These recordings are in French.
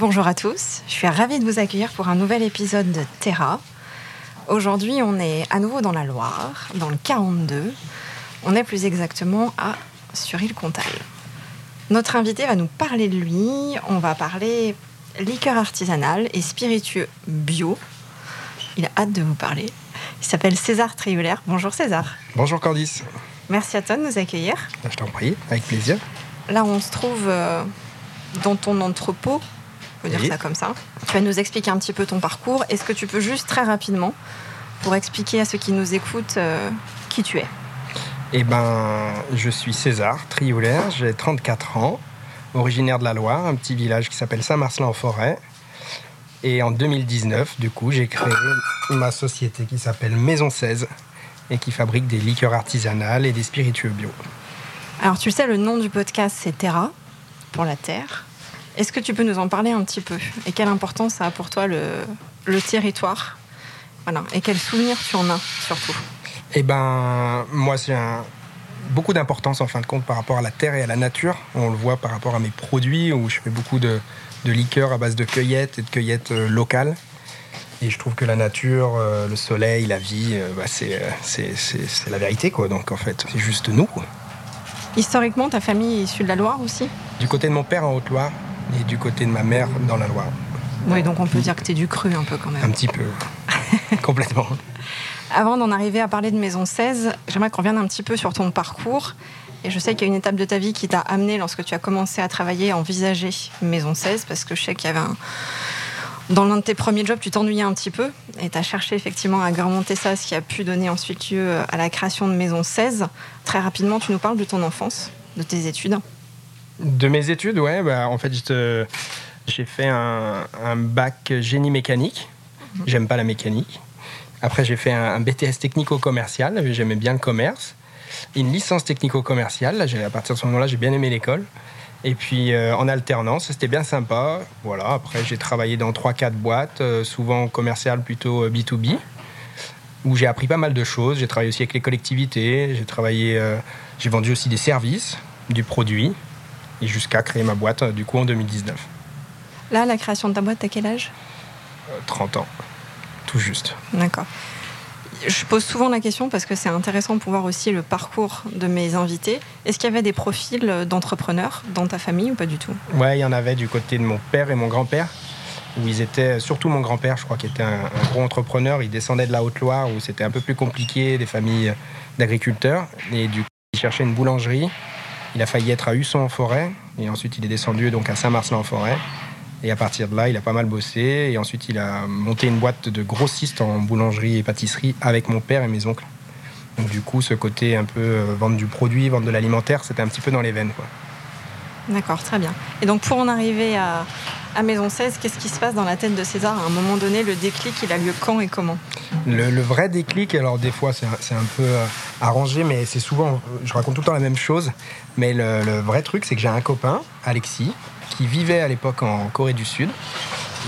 Bonjour à tous, je suis ravie de vous accueillir pour un nouvel épisode de Terra. Aujourd'hui, on est à nouveau dans la Loire, dans le 42. On est plus exactement à Sur-Île-Comtal. Notre invité va nous parler de lui. On va parler liqueur artisanale et spiritueux bio. Il a hâte de vous parler. Il s'appelle César Trioulaire. Bonjour César. Bonjour Candice. Merci à toi de nous accueillir. Je t'en prie, avec plaisir. Là, on se trouve euh, dans ton entrepôt, on peut dire ça comme ça. Tu vas nous expliquer un petit peu ton parcours. Est-ce que tu peux juste très rapidement, pour expliquer à ceux qui nous écoutent, euh, qui tu es? Eh ben, je suis César Trioulaire, j'ai 34 ans, originaire de la Loire, un petit village qui s'appelle Saint-Marcelin-en-Forêt. Et en 2019, du coup, j'ai créé ma société qui s'appelle Maison 16 et qui fabrique des liqueurs artisanales et des spiritueux bio. Alors, tu sais, le nom du podcast, c'est Terra, pour la terre. Est-ce que tu peux nous en parler un petit peu Et quelle importance ça a pour toi le, le territoire? Voilà. Et quels souvenirs tu en as surtout? Eh ben, moi, c'est un, beaucoup d'importance en fin de compte par rapport à la terre et à la nature. On le voit par rapport à mes produits où je fais beaucoup de, de liqueurs à base de cueillettes et de cueillettes euh, locales. Et je trouve que la nature, euh, le soleil, la vie, euh, bah, c'est, euh, c'est, c'est- c'est la vérité. Quoi. Donc en fait, c'est juste nous. quoi. Historiquement, ta famille est issue de la Loire aussi? Du côté de mon père en Haute-Loire et du côté de ma mère dans la Loire. Oui, donc on peut dire que tu es du cru un peu quand même. Un petit peu. Complètement. Avant d'en arriver à parler de Maison 16, j'aimerais qu'on revienne un petit peu sur ton parcours. Et je sais qu'il y a une étape de ta vie qui t'a amené lorsque tu as commencé à travailler, à envisager Maison 16, parce que je sais qu'il y avait un... Dans l'un de tes premiers jobs, tu t'ennuyais un petit peu et tu as cherché effectivement à agrémenter ça, ce qui a pu donner ensuite lieu à la création de Maison 16. Très rapidement, tu nous parles de ton enfance, de tes études. De mes études, ouais, bah, en fait, j'ai fait un, un bac génie mécanique. J'aime pas la mécanique. Après, j'ai fait un, un BTS technico-commercial. J'aimais bien le commerce. Une licence technico-commerciale. À partir de ce moment-là, j'ai bien aimé l'école. Et puis, euh, en alternance, c'était bien sympa. Voilà. Après, j'ai travaillé dans 3-4 boîtes, euh, souvent commerciales plutôt euh, B2B, où j'ai appris pas mal de choses. J'ai travaillé aussi avec les collectivités. J'ai travaillé, euh, j'ai vendu aussi des services, du produit et jusqu'à créer ma boîte euh, du coup en 2019. Là, la création de ta boîte, t'as quel âge? Euh, 30 ans, tout juste. D'accord. Je pose souvent la question parce que c'est intéressant pour voir aussi le parcours de mes invités. Est-ce qu'il y avait des profils d'entrepreneurs dans ta famille ou pas du tout? Ouais, il y en avait du côté de mon père et mon grand-père, où ils étaient, surtout mon grand-père, je crois, qui était un, un gros entrepreneur. Il descendait de la Haute-Loire, où c'était un peu plus compliqué, des familles d'agriculteurs. Et du coup, il cherchait une boulangerie. Il a failli être à Husson-en-Forêt, et ensuite il est descendu donc à Saint-Marcelin-en-Forêt. Et à partir de là, il a pas mal bossé, et ensuite il a monté une boîte de grossistes en boulangerie et pâtisserie avec mon père et mes oncles. Donc du coup, ce côté un peu euh, du produit, vendre de l'alimentaire, c'était un petit peu dans les veines. Quoi. D'accord, très bien. Et donc pour en arriver à, Maison 16, qu'est-ce qui se passe dans la tête de César à un moment donné Le déclic, il a lieu quand et comment Le, vrai déclic, alors des fois c'est un, peu euh, arrangé, mais c'est souvent, je raconte tout le temps la même chose, mais le, vrai truc c'est que j'ai un copain, Alexis, qui vivait à l'époque en Corée du Sud,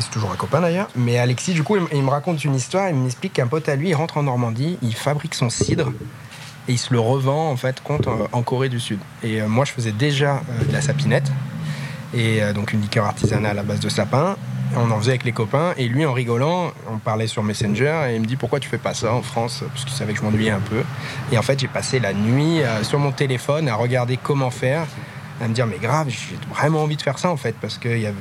c'est toujours un copain d'ailleurs, mais Alexis du coup il me raconte une histoire, il m'explique qu'un pote à lui, il rentre en Normandie, il fabrique son cidre, et il se le revend en fait compte euh, en Corée du Sud. Et euh, moi je faisais déjà euh, de la sapinette, et donc une liqueur artisanale à base de sapin. On en faisait avec les copains et lui en rigolant, on parlait sur Messenger et il me dit pourquoi tu fais pas ça en France? Parce qu'il savait que je m'ennuyais un peu. Et en fait j'ai passé la nuit sur mon téléphone à regarder comment faire, à me dire mais grave j'ai vraiment envie de faire ça en fait parce qu'il y avait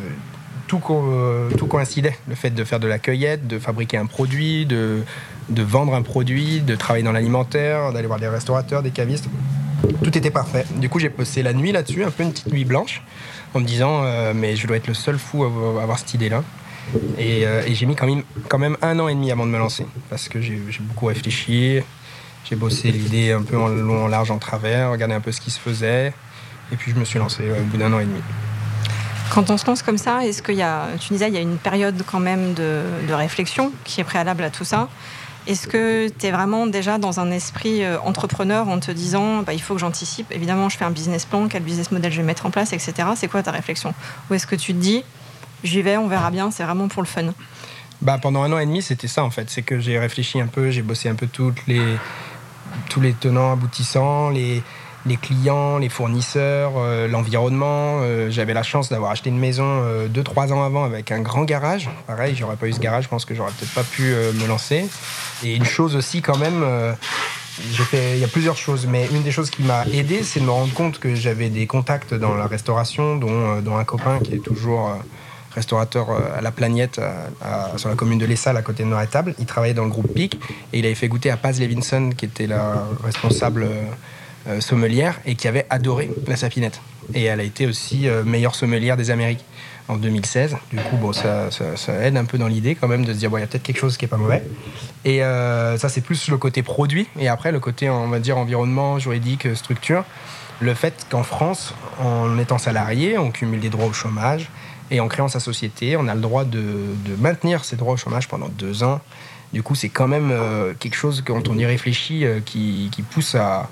tout, co- tout coïncidait. Le fait de faire de la cueillette, de fabriquer un produit, de, de vendre un produit, de travailler dans l'alimentaire, d'aller voir des restaurateurs, des cavistes. Tout était parfait. Du coup, j'ai passé la nuit là-dessus, un peu une petite nuit blanche, en me disant, euh, mais je dois être le seul fou à avoir- cette idée-là. Et, euh, j'ai mis quand même, un an et demi avant de me lancer, parce que j'ai j'ai beaucoup réfléchi, j'ai bossé l'idée un peu en long, en large, en travers, regardé un peu ce qui se faisait. Et puis je me suis lancé au bout d'un an et demi. Quand on se lance comme ça, est-ce qu'il y a, tu disais, il y a une période quand même de, réflexion qui est préalable à tout ça? Est-ce que tu es vraiment déjà dans un esprit euh, entrepreneur en te disant bah, il faut que j'anticipe Évidemment, je fais un business plan, quel business model je vais mettre en place, etc. C'est quoi ta réflexion? Ou est-ce que tu te dis j'y vais, on verra bien, c'est vraiment pour le fun? Bah, Pendant un an et demi, c'était ça en fait. C'est que j'ai réfléchi un peu, j'ai bossé un peu tous les tenants, aboutissants, les, les clients, les fournisseurs, euh, l'environnement. Euh, j'avais la chance d'avoir acheté une maison 2-3 euh, ans avant avec un grand garage. Pareil, j'aurais pas eu ce garage, je pense que j'aurais peut-être pas pu me lancer. Et une chose aussi quand même, il y a plusieurs choses, mais une des choses qui m'a aidé, c'est de me rendre compte que j'avais des contacts dans la restauration, dont, un copain qui est toujours restaurateur à la Plagnette, sur la commune de Lessal, à côté de Noretable. Il travaillait dans le groupe PIC et il avait fait goûter à Paz Levinson, qui était la responsable sommelière et qui avait adoré la sapinette. Et elle a été aussi euh, meilleure sommelière des Amériques en 2016. Du coup, bon, ça, aide un peu dans l'idée quand même de se dire, bon, il y a peut-être quelque chose qui est pas mauvais. Et euh, ça, c'est plus le côté produit. Et après, le côté, on va dire, environnement, juridique, structure. Le fait qu'en France, en étant salarié, on cumule des droits au chômage. Et en créant sa société, on a le droit de, maintenir ses droits au chômage pendant deux ans. Du coup, c'est quand même quelque chose, quand on y réfléchit, qui pousse à,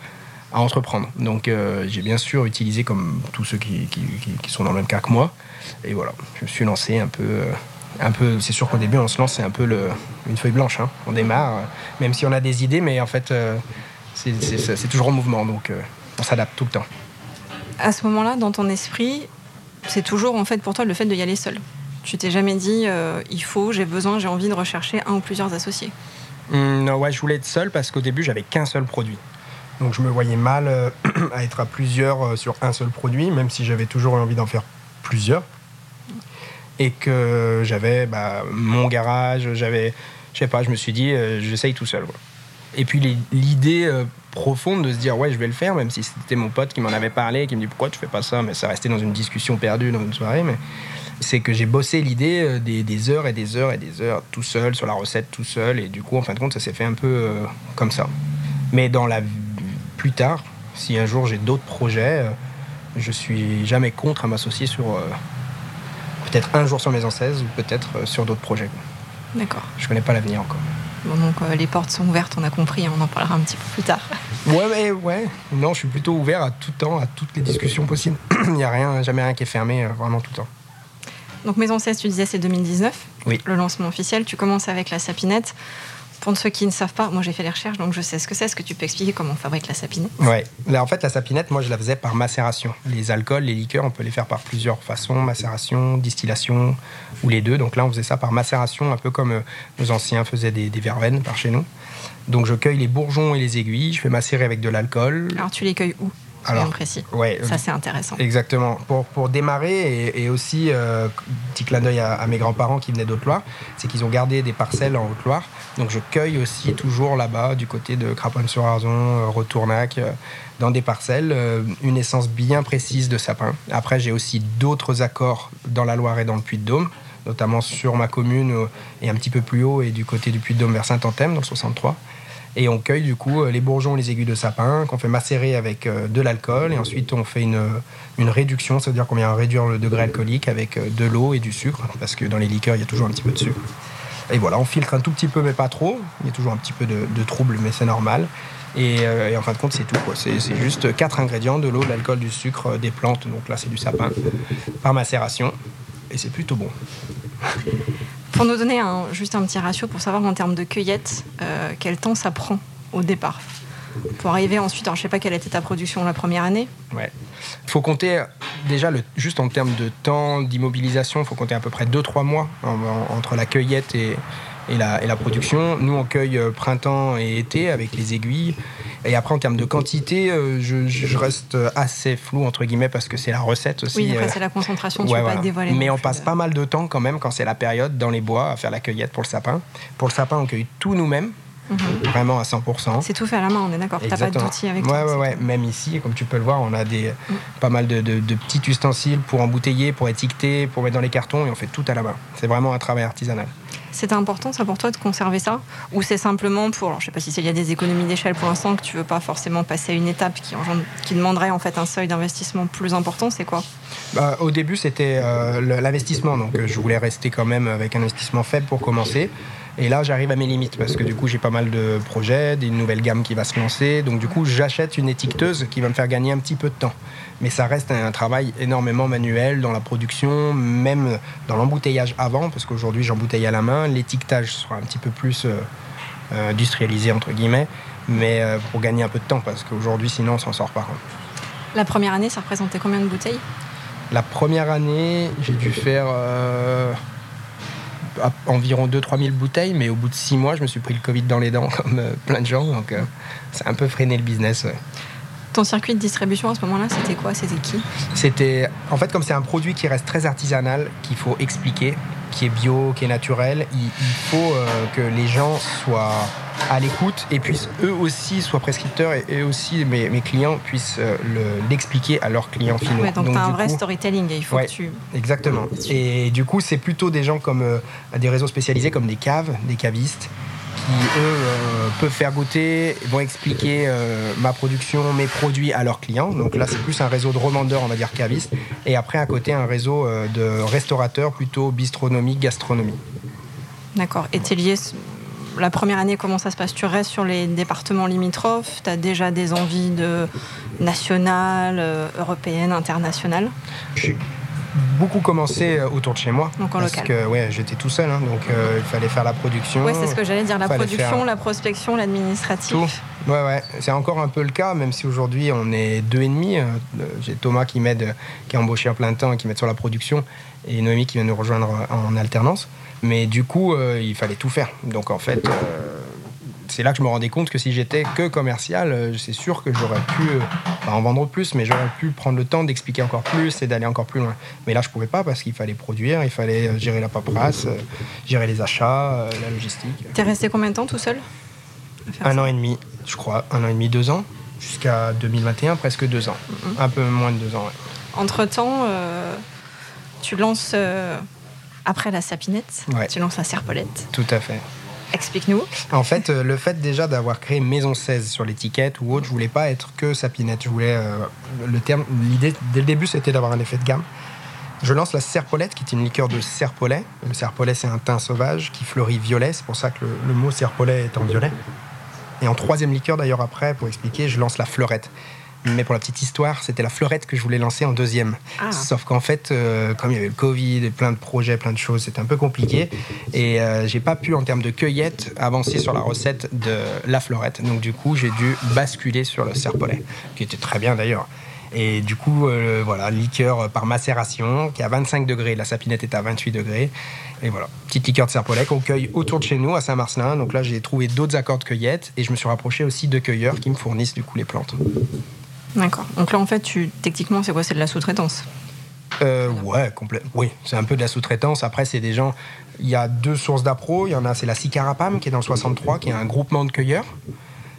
à entreprendre. Donc euh, j'ai bien sûr utilisé comme tous ceux qui, sont dans le même cas que moi. Et voilà, je me suis lancé un peu. Euh, un peu c'est sûr qu'au début, on se lance, c'est un peu le, une feuille blanche. Hein. On démarre, euh, même si on a des idées, mais en fait, c'est toujours en mouvement. Donc on s'adapte tout le temps. À ce moment-là, dans ton esprit, c'est toujours en fait pour toi le fait de y aller seul. Tu t'es jamais dit il faut, j'ai besoin, j'ai envie de rechercher un ou plusieurs associés. Mmh, non, ouais, je voulais être seul parce qu'au début, j'avais qu'un seul produit. Donc je me voyais mal euh, à être à plusieurs euh, sur un seul produit, même si j'avais toujours envie d'en faire plusieurs. Et que j'avais bah, mon garage, j'avais, je sais pas, je me suis dit, euh, j'essaye tout seul. Et puis l'idée profonde de se dire, ouais, je vais le faire, même si c'était mon pote qui m'en avait parlé, qui me dit, pourquoi tu fais pas ça? Mais ça restait dans une discussion perdue dans une soirée. Mais c'est que j'ai bossé l'idée des, des, heures et des heures et des heures tout seul, sur la recette tout seul. Et du coup, en fin de compte, ça s'est fait un peu comme ça. Mais dans la plus tard, si un jour j'ai d'autres projets, euh, je suis jamais contre à m'associer sur euh, peut-être un jour sur Maison 16 ou peut-être euh, sur d'autres projets. D'accord. Je connais pas l'avenir encore. Bon, donc les portes sont ouvertes, on a compris, on en parlera un petit peu plus tard. Ouais, mais ouais. Non, je suis plutôt ouvert à tout temps, à toutes les discussions possibles. Il n'y a rien, jamais rien qui est fermé, vraiment tout le temps. Donc Maison 16, tu disais c'est 2019. Oui. Le lancement officiel. Tu commences avec la sapinette. Pour ceux qui ne savent pas, moi j'ai fait les recherches, donc je sais ce que c'est. Est-ce que tu peux expliquer comment on fabrique la sapinette Ouais. Là, en fait, la sapinette, moi je la faisais par macération. Les alcools, les liqueurs, on peut les faire par plusieurs façons macération, distillation ou les deux. Donc là, on faisait ça par macération, un peu comme euh, nos anciens faisaient des, des verveines par chez nous. Donc je cueille les bourgeons et les aiguilles, je fais macérer avec de l'alcool. Alors tu les cueilles où? Alors, précis. Ouais, ça c'est intéressant. Exactement. Pour, pour démarrer, et, aussi, euh, petit clin d'œil à, mes grands-parents qui venaient d'Haute-Loire, c'est qu'ils ont gardé des parcelles en Haute-Loire. Donc je cueille aussi toujours là-bas, du côté de Craponne-sur-Arzon, euh, Retournac, euh, dans des parcelles, une essence bien précise de sapin. Après, j'ai aussi d'autres accords dans la Loire et dans le Puy-de-Dôme notamment sur ma commune et un petit peu plus haut et du côté du Puy-de-Dôme vers Saint-Anthème, dans le 63. Et on cueille du coup euh, les bourgeons, les aiguilles de sapin qu'on fait macérer avec euh, de l'alcool. Et ensuite, on fait une, une réduction, c'est-à-dire qu'on vient réduire le degré alcoolique avec euh, de l'eau et du sucre, parce que dans les liqueurs, il y a toujours un petit peu de sucre. Et voilà, on filtre un tout petit peu, mais pas trop. Il y a toujours un petit peu de, trouble, mais c'est normal. Et, en fin de compte, c'est tout. C'est juste quatre ingrédients de l'eau, de l'alcool, du sucre, des plantes. Donc là, c'est du sapin par macération. Et c'est plutôt bon. Pour nous donner juste un petit ratio pour savoir en termes de cueillette, euh, quel temps ça prend au départ pour arriver ensuite, alors je sais pas quelle était ta production la première année. Ouais. Il faut compter déjà juste en termes de temps d'immobilisation, il faut compter à peu près 2-3 mois entre la cueillette et, et la, production. Nous, on cueille euh, printemps et été avec les aiguilles. Et après, en termes de quantité, euh, je, reste assez flou, entre guillemets, parce que c'est la recette aussi. Oui, après, euh, c'est la concentration, tu ne peux pas dévoiler. Mais on passe pas mal de temps quand même, quand c'est la période, dans les bois, à faire la cueillette pour le sapin. Pour le sapin, on cueille tout nous-mêmes. Mhm. Vraiment à 100%. C'est tout fait à la main, on est d'accord. T'as pas d'outils avec toi. Ouais, ouais, Même ici, comme tu peux le voir, on a des, mm. pas mal de, de, petits ustensiles pour embouteiller, pour étiqueter, pour mettre dans les cartons, et on fait tout à la main. C'est vraiment un travail artisanal. C'était important, ça pour toi, de conserver ça Ou c'est simplement pour, alors, je sais pas si il y a des économies d'échelle pour l'instant, que tu veux pas forcément passer à une étape qui, qui demanderait en fait un seuil d'investissement plus important, c'est quoi? Bah, Au début, c'était euh, l'investissement, donc euh, je voulais rester quand même avec un investissement faible pour commencer. Et là, j'arrive à mes limites parce que du coup, j'ai pas mal de projets, des nouvelles gammes qui va se lancer. Donc du coup, j'achète une étiqueteuse qui va me faire gagner un petit peu de temps. Mais ça reste un travail énormément manuel dans la production, même dans l'embouteillage avant, parce qu'aujourd'hui, j'embouteille à la main. L'étiquetage sera un petit peu plus euh, euh, industrialisé, entre guillemets, mais euh, pour gagner un peu de temps, parce qu'aujourd'hui, sinon, on s'en sort pas. La première année, ça représentait combien de bouteilles? La première année, j'ai dû faire environ 2-3 000 bouteilles, mais au bout de 6 mois, je me suis pris le Covid dans les dents, comme euh, plein de gens. Donc, euh, ça a un peu freiné le business. Ton circuit de distribution à ce moment-là, c'était quoi? C'était qui? C'était. En fait, comme c'est un produit qui reste très artisanal, qu'il faut expliquer, qui est bio, qui est naturel, il, faut euh, que les gens soient à l'écoute et puissent eux aussi soient prescripteurs et eux aussi mes, mes clients puissent euh, l'expliquer à leurs clients finaux. donc, tu as un vrai storytelling il faut que tu... Exactement. Et du coup, c'est plutôt des gens comme euh, des réseaux spécialisés comme des caves, des cavistes qui, eux, euh, peuvent faire goûter, vont expliquer euh, ma production, mes produits à leurs clients. Donc là, c'est plus un réseau de revendeurs, on va dire cavistes. Et après, à côté, un réseau euh, de restaurateurs, plutôt bistronomie, gastronomie. D'accord. Et tu lié la première année, comment ça se passe? Tu restes sur les départements limitrophes? Tu as déjà des envies de nationales, européennes, internationales? Beaucoup commencé euh, autour de chez moi. Donc en parce que ouais, j'étais tout seul, hein, donc euh, il fallait faire la production. Oui, c'est ce que j'allais dire, la production, la prospection, l'administratif. Tout. Ouais, ouais, c'est encore un peu le cas, même si aujourd'hui on est deux et demi. Euh, j'ai Thomas qui m'aide, qui est embauché en plein temps et qui m'aide sur la production, et Noémie qui vient nous rejoindre en alternance. Mais du coup, il fallait tout faire. Donc en fait, c'est là que je me rendais compte que si j'étais que commercial, euh, c'est sûr que j'aurais pu euh, en vendre plus, mais j'aurais pu prendre le temps d'expliquer encore plus et d'aller encore plus loin. Mais là, je pouvais pas parce qu'il fallait produire, il fallait euh, gérer la paperasse, gérer les achats, la logistique. es resté combien de temps tout seul Un an et demi, je crois, un an et demi, deux ans, jusqu'à 2021, presque deux ans, mm-hmm. un peu moins de deux ans. Entre temps, tu lances après la sapinette, tu lances la serpolette. Tout à fait. Explique-nous. En fait, euh, le fait déjà d'avoir créé Maison 16 sur l'étiquette ou autre, je voulais pas être que sapinette. Je voulais euh, le terme. L'idée dès le début, c'était d'avoir un effet de gamme. Je lance la serpolette, qui est une liqueur de serpolet. Le serpolet, c'est un thym sauvage qui fleurit violet. C'est pour ça que le, le mot serpolet est en violet. Et en troisième liqueur, d'ailleurs, après, pour expliquer, je lance la fleurette. Mais pour la petite histoire, c'était la fleurette que je voulais lancer en deuxième. Ah. Sauf qu'en fait, euh, comme il y avait le Covid et plein de projets, plein de choses, c'était un peu compliqué. Et euh, j'ai pas pu, en termes de cueillette, avancer sur la recette de la fleurette. Donc du coup, j'ai dû basculer sur le serpolet, qui était très bien d'ailleurs. Et du coup, euh, voilà, liqueur par macération, qui est à 25 degrés. La sapinette est à 28 degrés. Et voilà, petite liqueur de serpolet qu'on cueille autour de chez nous, à Saint-Marcelin. Donc là, j'ai trouvé d'autres accords de cueillette et je me suis rapproché aussi de cueilleurs qui me fournissent du coup les plantes. D'accord. Donc là, en fait, tu, techniquement, c'est quoi? C'est de la sous-traitance? Euh, ouais, complet. Oui, c'est un peu de la sous-traitance. Après, c'est des gens. Il y a deux sources d'appro. Il y en a, c'est la Sicarapam qui est dans le 63, qui est un groupement de cueilleurs.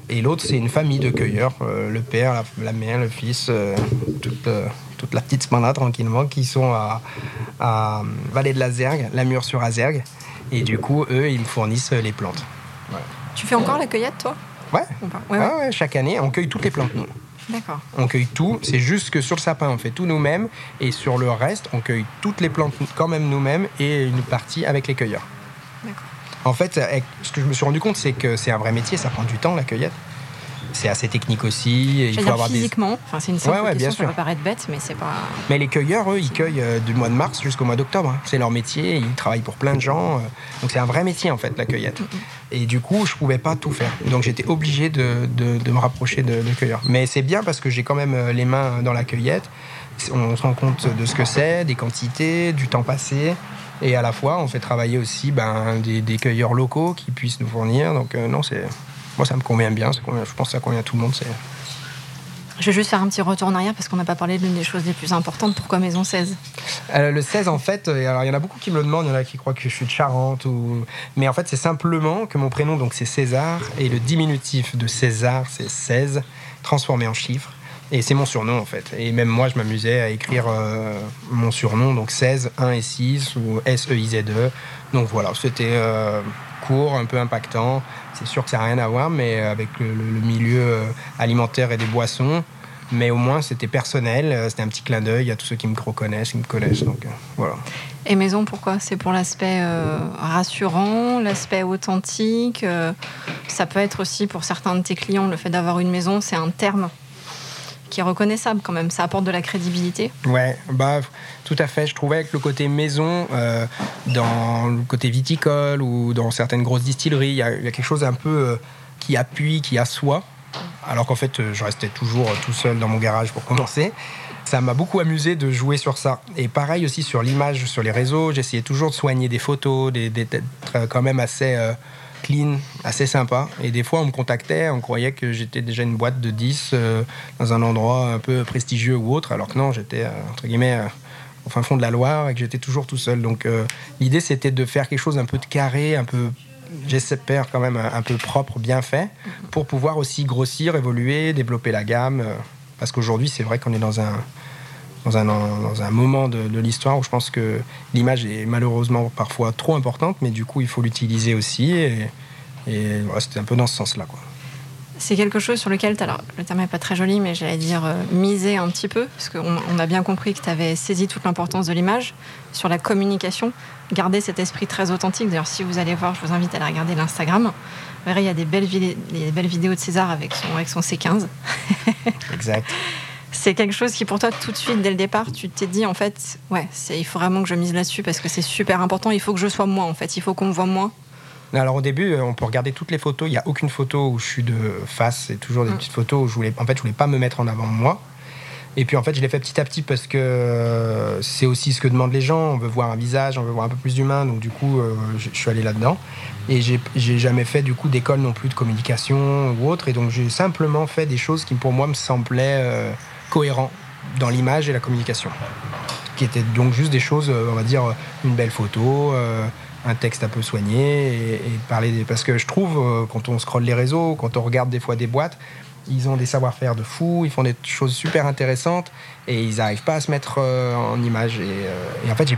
Et l'autre, c'est une famille de cueilleurs. Euh, le père, la, mère, le fils, euh, toute, toute, la petite smana tranquillement, qui sont à, à Vallée de la Zergue, la mure sur Azergue. Et du coup, eux, ils me fournissent les plantes. Tu fais encore la cueillette, toi? Ouais. Ouais, ouais. Chaque année, on cueille toutes les plantes, nous. On cueille tout. C'est juste que sur le sapin, on fait tout nous-mêmes. Et sur le reste, on cueille toutes les plantes quand même nous-mêmes et une partie avec les cueilleurs. En fait, ce que je me suis rendu compte, c'est que c'est un vrai métier. Ça prend du temps, la cueillette c'est assez technique aussi. Il faut avoir physiquement, enfin, c'est une simple ouais, question, ça peut paraître bête, mais c'est pas. Mais les cueilleurs, eux, ils cueillent euh, du mois de mars jusqu'au mois d'octobre. Hein. C'est leur métier, ils travaillent pour plein de gens. Euh. donc c'est un vrai métier en fait, la cueillette. Et du coup, je pouvais pas tout faire. Donc j'étais obligé de, de, me rapprocher de, de cueilleurs. Mais c'est bien parce que j'ai quand même euh, les mains dans la cueillette. On se rend compte de ce que c'est, des quantités, du temps passé. Et à la fois, on fait travailler aussi ben, des, des cueilleurs locaux qui puissent nous fournir. Donc non, c'est moi, ça me convient bien. je pense que ça convient à tout le monde. Je vais juste faire un petit retour en arrière parce qu'on n'a pas parlé de l'une des choses les plus importantes. Pourquoi Maison 16 euh, Le 16, en fait, euh, alors il y en a beaucoup qui me le demandent. Il y en a qui croient que je suis de Charente. Ou... Mais en fait, c'est simplement que mon prénom, donc c'est César, et le diminutif de César, c'est 16, transformé en chiffre. Et c'est mon surnom en fait. Et même moi, je m'amusais à écrire euh, mon surnom, donc 16, 1 et 6, ou S-E-I-Z-E. Donc voilà, c'était court, un peu impactant. C'est sûr que ça n'a rien à voir, mais avec le, milieu alimentaire et des boissons. Mais au moins, c'était personnel, c'était un petit clin d'œil à tous ceux qui me reconnaissent, qui me connaissent. Donc voilà. Et maison, pourquoi? C'est pour l'aspect rassurant, l'aspect authentique. ça peut être aussi pour certains de tes clients, le fait d'avoir une maison, c'est un terme? Qui est reconnaissable quand même. Ça apporte de la crédibilité. Ouais, bah tout à fait. Je trouvais que le côté maison, euh, dans le côté viticole ou dans certaines grosses distilleries, il y, a quelque chose un peu euh, qui appuie, qui assoit. Alors qu'en fait, euh, je restais toujours tout seul dans mon garage pour commencer. Ça m'a beaucoup amusé de jouer sur ça. Et pareil aussi sur l'image, sur les réseaux, j'essayais toujours de soigner des photos, d'être quand même assez clean, assez sympa. Et des fois, on me contactait, on croyait que j'étais déjà une boîte de 10 euh, dans un endroit un peu prestigieux ou autre, alors que non, j'étais, euh, entre guillemets, euh, au fin fond de la Loire et que j'étais toujours tout seul. Donc l'idée, c'était de faire quelque chose un peu de carré, un peu, j'espère quand même, un, peu propre, bien fait, pour pouvoir aussi grossir, évoluer, développer la gamme. parce qu'aujourd'hui, c'est vrai qu'on est dans un dans un, dans un moment de, l'histoire où je pense que l'image est malheureusement parfois trop importante, mais du coup, il faut l'utiliser aussi. Et, c'était un peu dans ce sens-là. C'est quelque chose sur lequel, alors le terme n'est pas très joli, mais j'allais dire euh, miser un petit peu, parce qu'on on a bien compris que tu avais saisi toute l'importance de l'image, sur la communication, garder cet esprit très authentique. D'ailleurs, si vous allez voir, je vous invite à aller regarder l'Instagram. Vous verrez, il y a des belles, des belles vidéos de César avec son, avec son C15. exact. C'est quelque chose qui, pour toi, tout de suite, dès le départ, tu t'es dit, en fait, ouais, il faut vraiment que je mise là-dessus parce que c'est super important. Il faut que je sois moi, en fait. Il faut qu'on me voit moi. Alors au début, euh, on peut regarder toutes les photos. Il n'y a aucune photo où je suis de face. C'est toujours des mm. petites photos où je voulais, en fait, je voulais pas me mettre en avant moi. Et puis en fait, je l'ai fait petit à petit parce que euh, c'est aussi ce que demandent les gens. On veut voir un visage, on veut voir un peu plus d'humain. Donc du coup, euh, je suis allé là-dedans. Et j'ai jamais fait du coup d'école non plus de communication ou autre. Et donc j'ai simplement fait des choses qui pour moi me semblaient cohérent dans l'image et la communication. Qui étaient donc juste des choses, euh, on va dire, une belle photo, euh, un texte un peu soigné, et, parler des... Parce que je trouve, euh, quand on scrolle les réseaux, quand on regarde des fois des boîtes, ils ont des savoir-faire de fou, ils font des choses super intéressantes, et ils n'arrivent pas à se mettre en image. Et, en fait, j'ai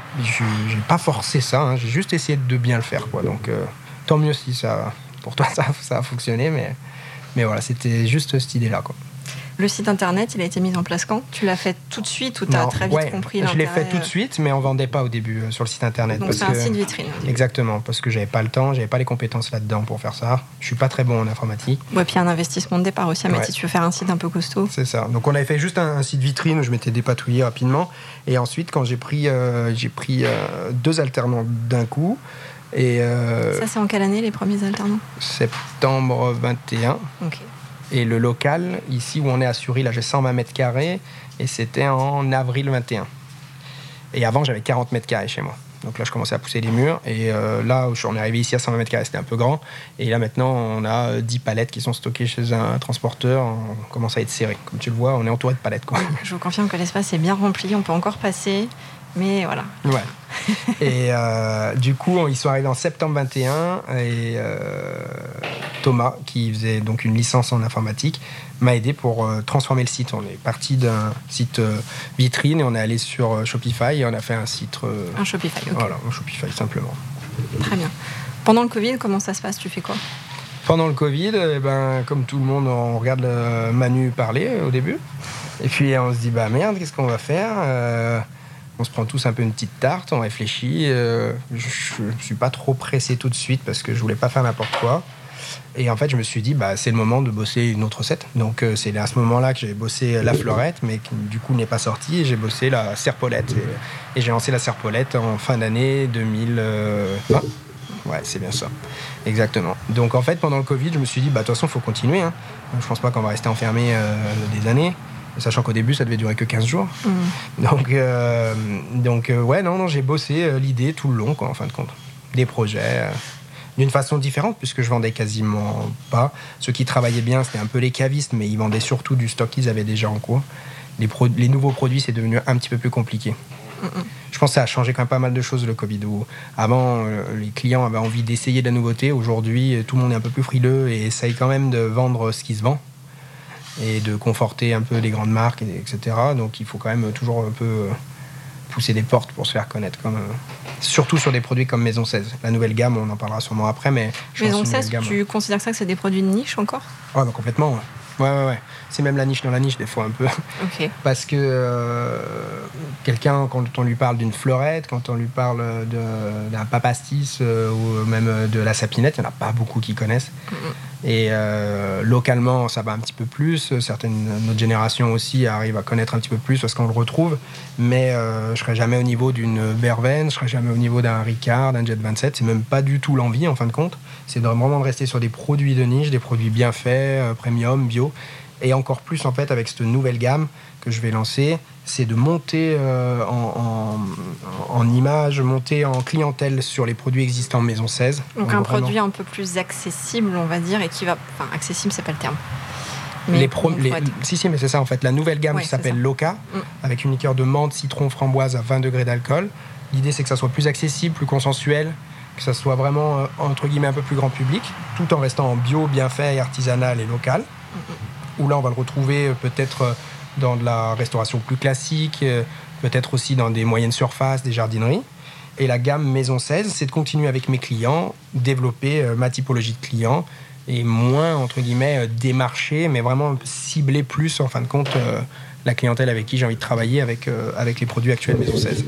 pas forcé ça, hein. j'ai juste essayé de bien le faire. Quoi. Donc, tant mieux si ça, pour toi, ça, ça a fonctionné, mais, mais voilà, c'était juste cette idée-là. Quoi. Le site internet, il a été mis en place quand? Tu l'as fait tout de suite ou tu as très vite compris Je l'ai fait tout de suite, mais on vendait pas au début euh, sur le site internet. Donc c'est un site vitrine. Exactement, parce que j'avais pas le temps, j'avais pas les compétences là-dedans pour faire ça. Je suis pas très bon en informatique. Ouais, puis un investissement de départ aussi mais si tu veux faire un site un peu costaud. C'est ça. Donc on avait fait juste un, site vitrine où je m'étais dépatouillé rapidement. Et ensuite, quand j'ai pris, euh, j'ai pris euh, deux alternants d'un coup. Et ça, c'est en quelle année les premiers alternants? Septembre 21. Ok. Et le local, ici où on est à Sury, là j'ai 120 mètres carrés, et c'était en avril 21. Et avant, j'avais 40 mètres carrés chez moi. Donc là, je commençais à pousser les murs. Et euh, là, on est arrivé ici à 120 mètres carrés, c'était un peu grand. Et là, maintenant, on a 10 palettes qui sont stockées chez un transporteur. On commence à être serré. Comme tu le vois, on est entouré de palettes. Je vous confirme que l'espace est bien rempli. On peut encore passer. Mais voilà. Ouais. et euh, du coup, ils sont arrivés en septembre 21 et euh, Thomas, qui faisait donc une licence en informatique, m'a aidé pour euh, transformer le site. On est parti d'un site vitrine et on est allé sur Shopify et on a fait un site. un Shopify, ok. Voilà, un Shopify simplement. Très bien. Pendant le Covid, comment ça se passe? Tu fais quoi? Pendant le Covid, eh ben, comme tout le monde, on regarde Manu parler au début. Et puis on se dit, bah merde, qu'est-ce qu'on va faire? On se prend tous un peu une petite tarte, on réfléchit. Euh, je ne suis pas trop pressé tout de suite parce que je voulais pas faire n'importe quoi. Et en fait, je me suis dit, bah, c'est le moment de bosser une autre recette. Donc, euh, c'est à ce moment-là que j'ai bossé la fleurette, mais qui du coup n'est pas sortie. Et j'ai bossé la serpolette. Et, j'ai lancé la serpolette en fin d'année 2020. Ouais, c'est bien ça. Exactement. Donc, en fait, pendant le Covid, je me suis dit, bah, de toute façon, il faut continuer. Hein. Je pense pas qu'on va rester enfermé euh, des années sachant qu'au début ça devait durer que 15 jours. Mm. Donc, euh, donc euh, ouais, non, non, j'ai bossé euh, l'idée tout le long, quoi, en fin de compte. Des projets, d'une façon différente, puisque je vendais quasiment pas. Ceux qui travaillaient bien, c'était un peu les cavistes, mais ils vendaient surtout du stock qu'ils avaient déjà en cours. Les, les nouveaux produits, c'est devenu un petit peu plus compliqué. Je pense que ça a changé quand même pas mal de choses le Covid. Où avant, les clients avaient envie d'essayer de la nouveauté. Aujourd'hui, tout le monde est un peu plus frileux et essaye quand même de vendre ce qui se vend et de conforter un peu les grandes marques, etc. Donc il faut quand même toujours un peu euh, pousser des portes pour se faire connaître. Comme, Surtout sur des produits comme Maison 16. La nouvelle gamme, on en parlera sûrement après, mais je Maison 16, tu considères ça que c'est des produits de niche encore? Ah, bah complètement, ouais. Ouais, ouais, ouais. C'est même la niche dans la niche, des fois, un peu. Parce que euh, quelqu'un, quand on lui parle d'une fleurette, quand on lui parle d'un papastis euh, ou même de la sapinette, il n'y en a pas beaucoup qui connaissent. Et euh, localement, ça va un petit peu plus. Certaines, notre génération aussi arrive à connaître un petit peu plus parce qu'on le retrouve. Mais je ne serai jamais au niveau d'une Verveine, je ne serai jamais au niveau d'un Ricard, d'un Jet 27. C'est même pas du tout l'envie, en fin de compte. C'est vraiment de rester sur des produits de niche, des produits bien faits, premium, bio. Et encore plus, en fait, avec cette nouvelle gamme que je vais lancer, c'est de monter euh, en, en, image, monter en clientèle sur les produits existants Maison 16. Donc, un produit un peu plus accessible, on va dire, et qui va. Enfin, accessible, c'est pas le terme. Mais les, Si, si, mais c'est ça en fait. La nouvelle gamme qui s'appelle Loca, mm. avec une liqueur de menthe, citron, framboise à 20 degrés d'alcool. L'idée, c'est que ça soit plus accessible, plus consensuel, que ça soit vraiment, euh, entre guillemets, un peu plus grand public, tout en restant en bio, bien fait, artisanal et local. Mm, mm où là on va le retrouver euh, peut-être dans de la restauration plus classique, euh, peut-être aussi dans des moyennes surfaces, des jardineries. Et la gamme Maison 16, c'est de continuer avec mes clients, développer ma typologie de clients et moins, entre guillemets, démarcher, mais vraiment cibler plus, en fin de compte, la clientèle avec qui j'ai envie de travailler avec, avec les produits actuels Maison 16.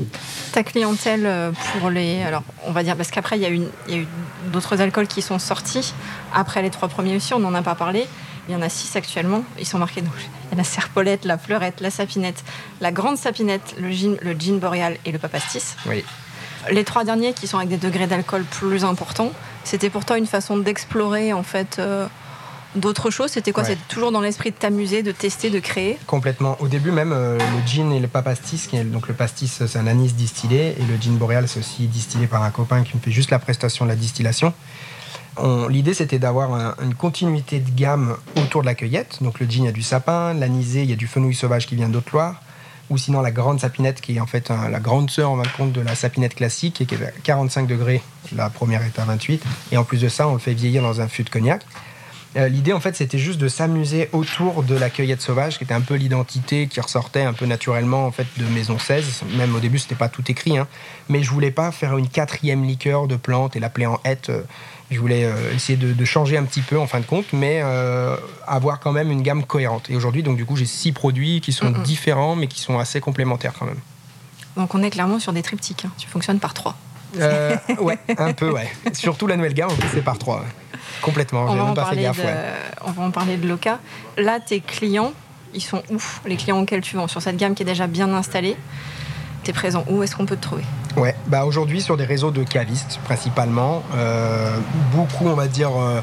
Ta clientèle pour les. Alors, on va dire, parce qu'après, il y a eu, eu d'autres alcools qui sont sortis après les trois premiers aussi, on n'en a pas parlé. Il y en a six actuellement. Ils sont marqués. Donc, il y a la serpolette, la fleurette, la sapinette, la grande sapinette, le gin, le gin boréal et le papastis. Oui. Les trois derniers qui sont avec des degrés d'alcool plus importants, c'était pour toi une façon d'explorer en fait euh, d'autres choses? C'était quoi? C'était toujours dans l'esprit de t'amuser, de tester, de créer? Complètement. Au début même, euh, le gin et le papastis, qui est, donc le pastis c'est un anis distillé et le gin boréal c'est aussi distillé par un copain qui me fait juste la prestation de la distillation. L'idée, c'était d'avoir une continuité de gamme autour de la cueillette. Donc le gin, il y a du sapin, l'anisé, il y a du fenouil sauvage qui vient d'Haute-Loire. Ou sinon la grande sapinette, qui est en fait la grande sœur, en compte, de la sapinette classique, et qui est à 45 degrés. La première est à 28. Et en plus de ça, on le fait vieillir dans un fût de cognac. Euh, l'idée, en fait, c'était juste de s'amuser autour de la cueillette sauvage, qui était un peu l'identité qui ressortait un peu naturellement en fait de Maison 16. Même au début, c'était pas tout écrit, hein. mais je voulais pas faire une quatrième liqueur de plantes et l'appeler en hête. Euh, je voulais euh, essayer de, changer un petit peu en fin de compte, mais euh, avoir quand même une gamme cohérente. Et aujourd'hui, donc du coup, j'ai six produits qui sont différents, mais qui sont assez complémentaires quand même. Donc on est clairement sur des triptyques. Hein. Tu fonctionnes par trois. Euh, ouais, un peu, ouais. Surtout la nouvelle gamme, c'est par trois. Complètement. On va, pas fait gaffe, on va en parler de Loca. Là, tes clients, ils sont où Les clients auxquels tu vends sur cette gamme qui est déjà bien installée tu es présent Où est-ce qu'on peut te trouver Ouais, bah aujourd'hui sur des réseaux de cavistes principalement. Euh, beaucoup, on va dire, euh,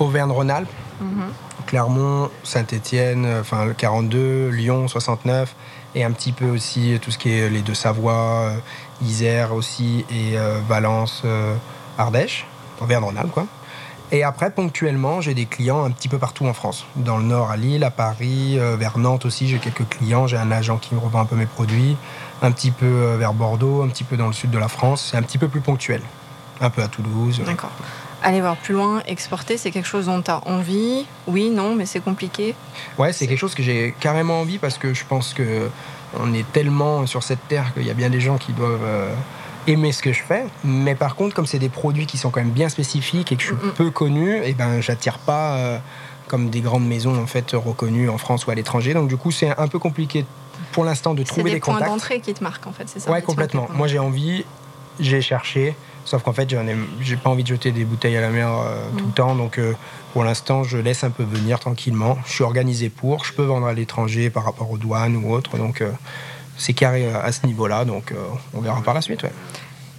Auvergne-Rhône-Alpes, mhm. Clermont, Saint-Étienne, enfin 42, Lyon 69, et un petit peu aussi tout ce qui est les deux Savoie, euh, Isère aussi, et Valence, Ardèche, Auvergne-Rhône-Alpes quoi. Et après, ponctuellement, j'ai des clients un petit peu partout en France. Dans le nord, à Lille, à Paris, vers Nantes aussi, j'ai quelques clients. J'ai un agent qui me revend un peu mes produits un petit peu euh, vers Bordeaux, un petit peu dans le sud de la France. C'est un petit peu plus ponctuel. Un peu à Toulouse. D'accord. Aller voir plus loin, exporter, c'est quelque chose dont tu as envie? Oui, non, mais c'est compliqué? Ouais, c'est quelque chose que j'ai carrément envie parce que je pense que on est tellement sur cette terre qu'il y a bien des gens qui doivent euh, aimer ce que je fais. Mais par contre, comme c'est des produits qui sont quand même bien spécifiques et que je suis peu connu, et eh ben j'attire pas euh, comme des grandes maisons en fait reconnues en France ou à l'étranger. Donc du coup, c'est un peu compliqué pour l'instant de trouver des, contacts. C'est des points d'entrée qui te marquent en fait, c'est ça Ouais, complètement. Moi j'ai envie, j'ai cherché, sauf qu'en fait j'ai pas envie de jeter des bouteilles à la mer euh, tout le mm. temps, donc euh, pour l'instant je laisse un peu venir tranquillement. Je suis organisé pour, je peux vendre à l'étranger par rapport aux douanes ou autres, donc euh, c'est carré à ce niveau-là, donc on verra par la suite. Ouais.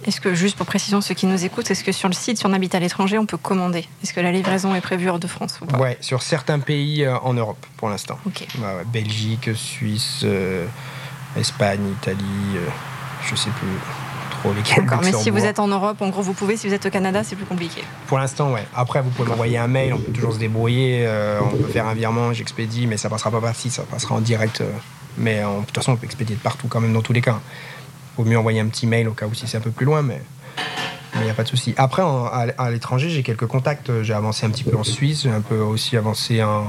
Est-ce que, juste pour précision, ceux qui nous écoutent, est-ce que sur le site, si on habite à l'étranger, on peut commander? Est-ce que la livraison est prévue hors de France ou Ouais, sur certains pays euh, en Europe pour l'instant. Belgique, Suisse, euh, Espagne, Italie, euh, je sais plus trop lesquels. D'accord, mais si vous êtes en Europe, en gros, vous pouvez. Si vous êtes au Canada, c'est plus compliqué. Pour l'instant, ouais. Après, vous pouvez m'envoyer un mail, on peut toujours se débrouiller, on peut faire un virement, j'expédie, mais ça passera pas par site, ça passera en direct. Mais de toute façon, on peut expédier de partout quand même dans tous les cas vaut mieux envoyer un petit mail au cas où si c'est un peu plus loin, mais il n'y a pas de souci. Après, à, l'étranger, j'ai quelques contacts. J'ai avancé un petit peu en Suisse, j'ai un peu aussi avancé en,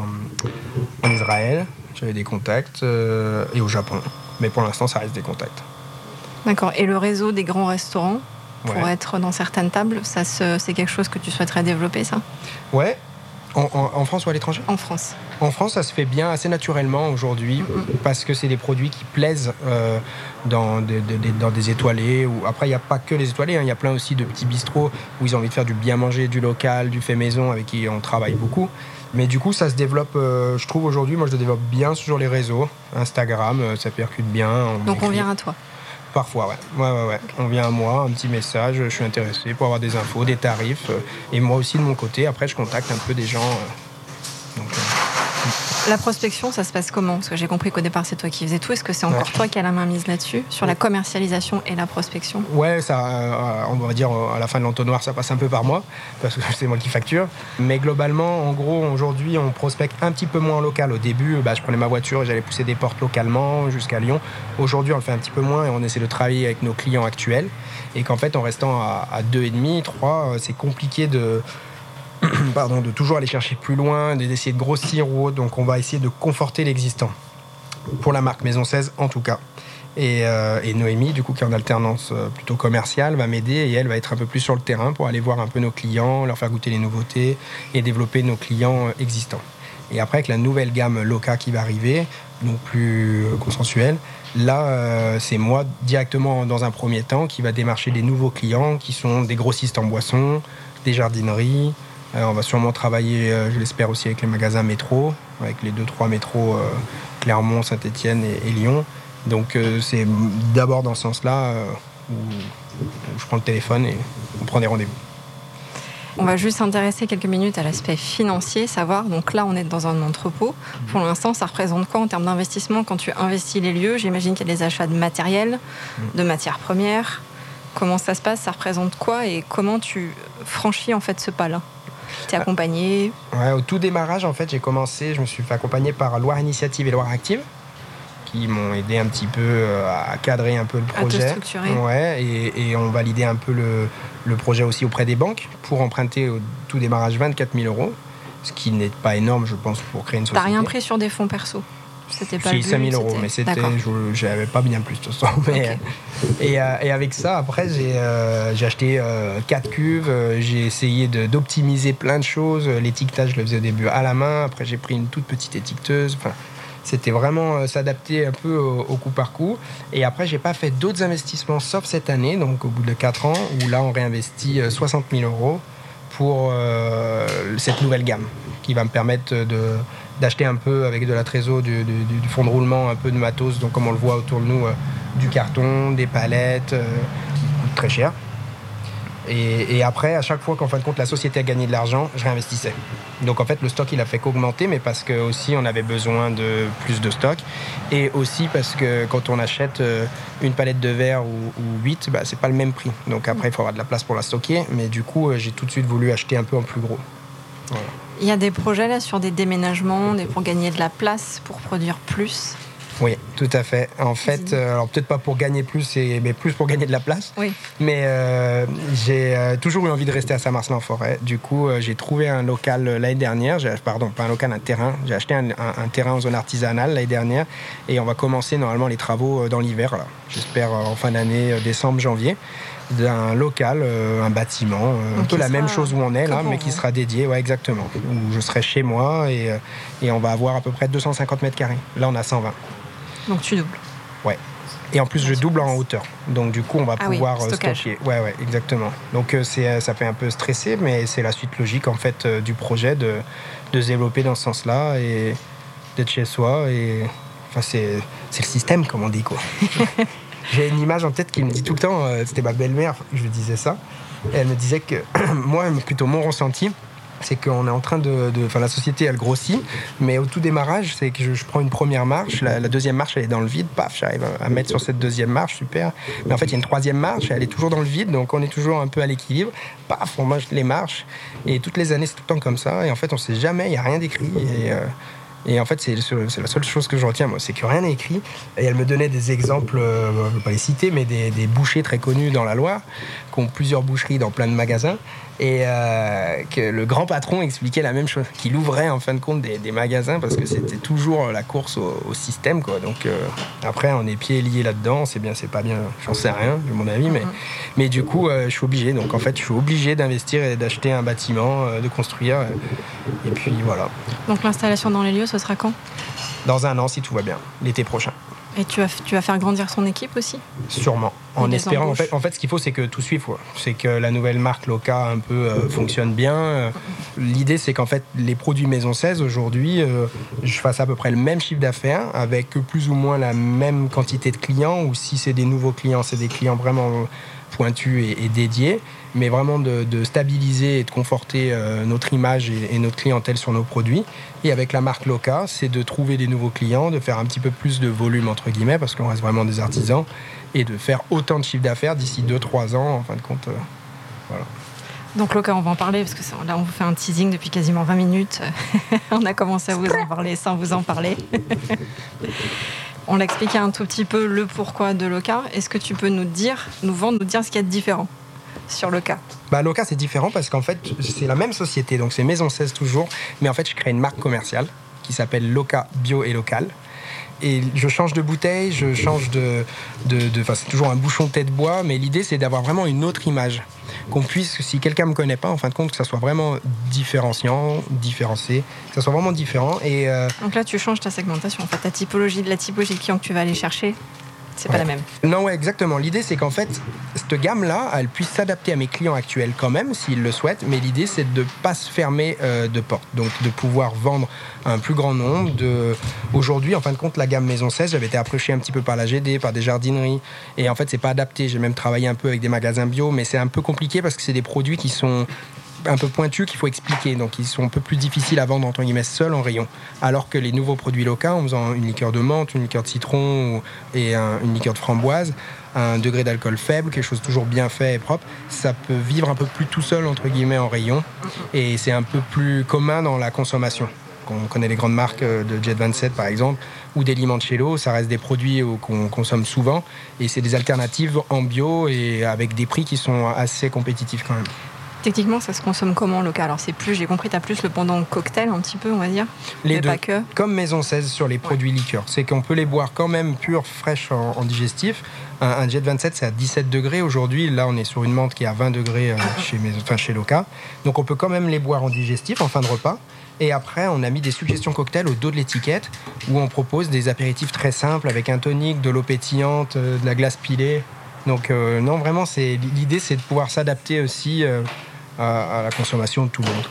Israël. J'avais des contacts euh, et au Japon. Mais pour l'instant, ça reste des contacts. D'accord. Et le réseau des grands restaurants pour être dans certaines tables. Ça, c'est quelque chose que tu souhaiterais développer, ça? Ouais. En, France ou à l'étranger? En France. En France, ça se fait bien assez naturellement aujourd'hui parce que c'est des produits qui plaisent euh, dans, des, dans, des, étoilés. Ou... Après, il n'y a pas que les étoilés, hein. il y a plein aussi de petits bistrots où ils ont envie de faire du bien manger, du local, du fait maison, avec qui on travaille beaucoup. Mais du coup, ça se développe, euh, je trouve aujourd'hui, moi je le développe bien sur les réseaux. Instagram, euh, ça percute bien. Donc on vient à toi Parfois, ouais. ouais, ouais, ouais. On vient à moi, un petit message, je suis intéressé pour avoir des infos, des tarifs. Euh, et moi aussi de mon côté, après, je contacte un peu des gens. donc, la prospection, ça se passe comment? Parce que j'ai compris qu'au départ, c'est toi qui faisais tout. Est-ce que c'est encore toi qui as la main mise là-dessus, sur la commercialisation et la prospection? Ouais, ça, euh, on va dire à la fin de l'entonnoir, ça passe un peu par moi, parce que c'est moi qui facture. Mais globalement, en gros, aujourd'hui, on prospecte un petit peu moins en local. Au début, bah, je prenais ma voiture et j'allais pousser des portes localement jusqu'à Lyon. Aujourd'hui, on le fait un petit peu moins et on essaie de travailler avec nos clients actuels. Et qu'en fait, en restant à, à 2,5, 3, euh, c'est compliqué de pardon, de toujours aller chercher plus loin, d'essayer de grossir ou autre. Donc on va essayer de conforter l'existant. Pour la marque Maison 16 en tout cas. Euh, et, Noémie, du coup, qui est en alternance euh, plutôt commerciale, va m'aider et elle va être un peu plus sur le terrain pour aller voir un peu nos clients, leur faire goûter les nouveautés et développer nos clients euh, existants. Et après, avec la nouvelle gamme Loca qui va arriver, donc plus consensuelle, là, c'est moi directement dans un premier temps qui va démarcher des nouveaux clients qui sont des grossistes en boissons, des jardineries, on va sûrement travailler, euh, je l'espère aussi, avec les magasins métro, avec les deux trois métros euh, Clermont, Saint-Étienne et, Lyon. Donc c'est d'abord dans ce sens-là où, je prends le téléphone et on prend des rendez-vous. On va juste s'intéresser quelques minutes à l'aspect financier, savoir, donc là on est dans un entrepôt. Pour l'instant, ça représente quoi en termes d'investissement quand tu investis les lieux? J'imagine qu'il y a des achats de matériel, de matières premières. Comment ça se passe? Ça représente quoi Et comment tu franchis en fait ce pas-là? T'es accompagné ouais, Au tout démarrage, en fait, j'ai commencé, je me suis fait accompagner par Loire Initiative et Loire Active qui m'ont aidé un petit peu euh, à cadrer un peu le projet. À structurer. Ouais, et, et on validait un peu le, le, projet aussi auprès des banques pour emprunter au tout démarrage 24 000 euros, ce qui n'est pas énorme, je pense, pour créer une société. T'as rien pris sur des fonds perso? C'était pas si, 5 000 euros, mais c'était, j'avais pas bien plus de toute façon. Mais, et, euh, et, avec ça, après, j'ai, euh, j'ai acheté euh, 4 cuves, j'ai essayé de, d'optimiser plein de choses. L'étiquetage, je le faisais au début à la main, après, j'ai pris une toute petite étiqueteuse. Enfin, c'était vraiment s'adapter un peu au, coup par coup. Et après, j'ai pas fait d'autres investissements sauf cette année, donc au bout de 4 ans, où là, on réinvestit 60 000 euros pour cette nouvelle gamme qui va me permettre de d'acheter un peu avec de la trésor, du, fond de roulement, un peu de matos, donc comme on le voit autour de nous, euh, du carton, des palettes, euh, qui coûtent très cher. Et, après, à chaque fois qu'en fin de compte la société a gagné de l'argent, je réinvestissais. Donc en fait, le stock il a fait qu'augmenter, mais parce que aussi on avait besoin de plus de stock, et aussi parce que quand on achète euh, une palette de verre ou, ou 8, bah, c'est pas le même prix. Donc après, il faut avoir de la place pour la stocker, mais du coup, j'ai tout de suite voulu acheter un peu en plus gros. Voilà. Il y a des projets là sur des déménagements, pour gagner de la place, pour produire plus? Oui, tout à fait. En fait, euh, alors peut-être pas pour gagner plus, mais plus pour gagner de la place. Oui. Mais euh, j'ai euh, toujours eu envie de rester à Saint-Marcelin-en-Forêt. Du coup, j'ai trouvé un local l'année dernière. Pardon, pas un local, un terrain. J'ai acheté un, terrain en zone artisanale l'année dernière. Et on va commencer normalement les travaux dans l'hiver. J'espère en fin d'année, décembre, janvier d'un local, euh, un bâtiment, euh, un peu la même chose où on est là, mais qui sera dédié, ouais, exactement. Où je serai chez moi et, euh, et, on va avoir à peu près 250 mètres carrés. Là, on a 120. Donc tu doubles. Ouais. Et en plus, je double en hauteur. Donc du coup, on va ah pouvoir stocker. Ouais, ouais, exactement. Donc c'est, ça fait un peu stressé, mais c'est la suite logique en fait du projet de, de se développer dans ce sens-là et d'être chez soi. Et enfin, c'est, c'est le système, comme on dit quoi. J'ai une image en tête qui me dit tout le temps, euh, c'était ma belle-mère, je disais ça. elle me disait que moi, plutôt mon ressenti, c'est qu'on est en train de, Enfin, la société, elle grossit, mais au tout démarrage, c'est que je, prends une première marche, la, deuxième marche, elle est dans le vide, paf, j'arrive à, mettre sur cette deuxième marche, super. Mais en fait, il y a une troisième marche, elle est toujours dans le vide, donc on est toujours un peu à l'équilibre. Paf, on mange les marches, et toutes les années, c'est tout le temps comme ça, et en fait, on sait jamais, il n'y a rien d'écrit. Euh, Et en fait, c'est la seule chose que je retiens, moi, c'est que rien n'est écrit. Et elle me donnait des exemples, euh, je ne vais pas les citer, mais des, des bouchers très connus dans la Loire, qui ont plusieurs boucheries dans plein de magasins et euh, que le grand patron expliquait la même chose, qu'il ouvrait en fin de compte des, magasins parce que c'était toujours la course au, système. Quoi. Donc euh, après, on est pieds liés là-dedans, c'est bien, c'est pas bien, j'en sais rien, de mon avis, mais, mais du coup, je suis obligé. Donc en fait, je suis obligé d'investir et d'acheter un bâtiment, de construire, et puis voilà. Donc l'installation dans les lieux, ce sera quand? Dans un an, si tout va bien, l'été prochain. Et tu vas, tu vas faire grandir son équipe aussi? Sûrement. En espérant. En fait, en fait, ce qu'il faut, c'est que tout suive. C'est que la nouvelle marque Loca un peu euh, fonctionne bien. Euh, l'idée, c'est qu'en fait, les produits Maison 16 aujourd'hui, euh, je fasse à peu près le même chiffre d'affaires avec plus ou moins la même quantité de clients. Ou si c'est des nouveaux clients, c'est des clients vraiment pointu et, dédié, mais vraiment de, stabiliser et de conforter euh, notre image et, notre clientèle sur nos produits. Et avec la marque Loca, c'est de trouver des nouveaux clients, de faire un petit peu plus de volume, entre guillemets, parce qu'on reste vraiment des artisans, et de faire autant de chiffre d'affaires d'ici 2-3 ans, en fin de compte. Euh, voilà. Donc Loca, on va en parler parce que là on vous fait un teasing depuis quasiment 20 minutes. on a commencé à vous en parler sans vous en parler. On l'a expliqué un tout petit peu le pourquoi de Loca. Est-ce que tu peux nous dire, nous vendre, nous dire ce qu'il y a de différent sur Loca bah, Loca, c'est différent parce qu'en fait, c'est la même société, donc c'est Maison 16 toujours, mais en fait, je crée une marque commerciale qui s'appelle Loca Bio et Local et je change de bouteille, je change de. de, c'est toujours un bouchon tête bois, mais l'idée c'est d'avoir vraiment une autre image. Qu'on puisse, si quelqu'un me connaît pas, en fin de compte, que ça soit vraiment différenciant, différencié, que ça soit vraiment différent. Et euh, Donc là, tu changes ta segmentation, en fait, ta typologie, de la typologie de client que tu vas aller chercher, c'est pas la même. Non, ouais, exactement. L'idée, c'est qu'en fait, cette gamme-là, elle puisse s'adapter à mes clients actuels quand même, s'ils le souhaitent, mais l'idée, c'est de ne pas se fermer euh, de porte. Donc, de pouvoir vendre un plus grand nombre. Aujourd'hui, en fin de compte, la gamme Maison 16, j'avais été approché un petit peu par la GD, par des jardineries, et en fait, c'est pas adapté. J'ai même travaillé un peu avec des magasins bio, mais c'est un peu compliqué parce que c'est des produits qui sont un peu pointus qu'il faut expliquer. Donc ils sont un peu plus difficiles à vendre entre guillemets seuls en rayon. Alors que les nouveaux produits locaux, en faisant une liqueur de menthe, une liqueur de citron et une liqueur de framboise, un degré d'alcool faible, quelque chose toujours bien fait et propre, ça peut vivre un peu plus tout seul entre guillemets en rayon. Et c'est un peu plus commun dans la consommation. On connaît les grandes marques euh, de Jet 27 par exemple, ou des Limoncello, ça reste des produits qu'on consomme souvent, et c'est des alternatives en bio et avec des prix qui sont assez compétitifs quand même. Techniquement, ça se consomme comment local? Alors c'est plus, j'ai compris, tu as plus le pendant cocktail un petit peu, on va dire. Les deux. Comme Maison 16 sur les produits liqueurs, c'est qu'on peut les boire quand même purs, fraîches en, digestif. Un, Jet 27, c'est à 17 degrés aujourd'hui. Là, on est sur une menthe qui est à 20 degrés euh, chez, Maison, enfin, chez Loca. Donc on peut quand même les boire en digestif en fin de repas. Et après, on a mis des suggestions cocktails au dos de l'étiquette où on propose des apéritifs très simples avec un tonique, de l'eau pétillante, euh, de la glace pilée. Donc euh, non, vraiment, c'est l'idée, c'est de pouvoir s'adapter aussi euh, à, la consommation de tout le monde.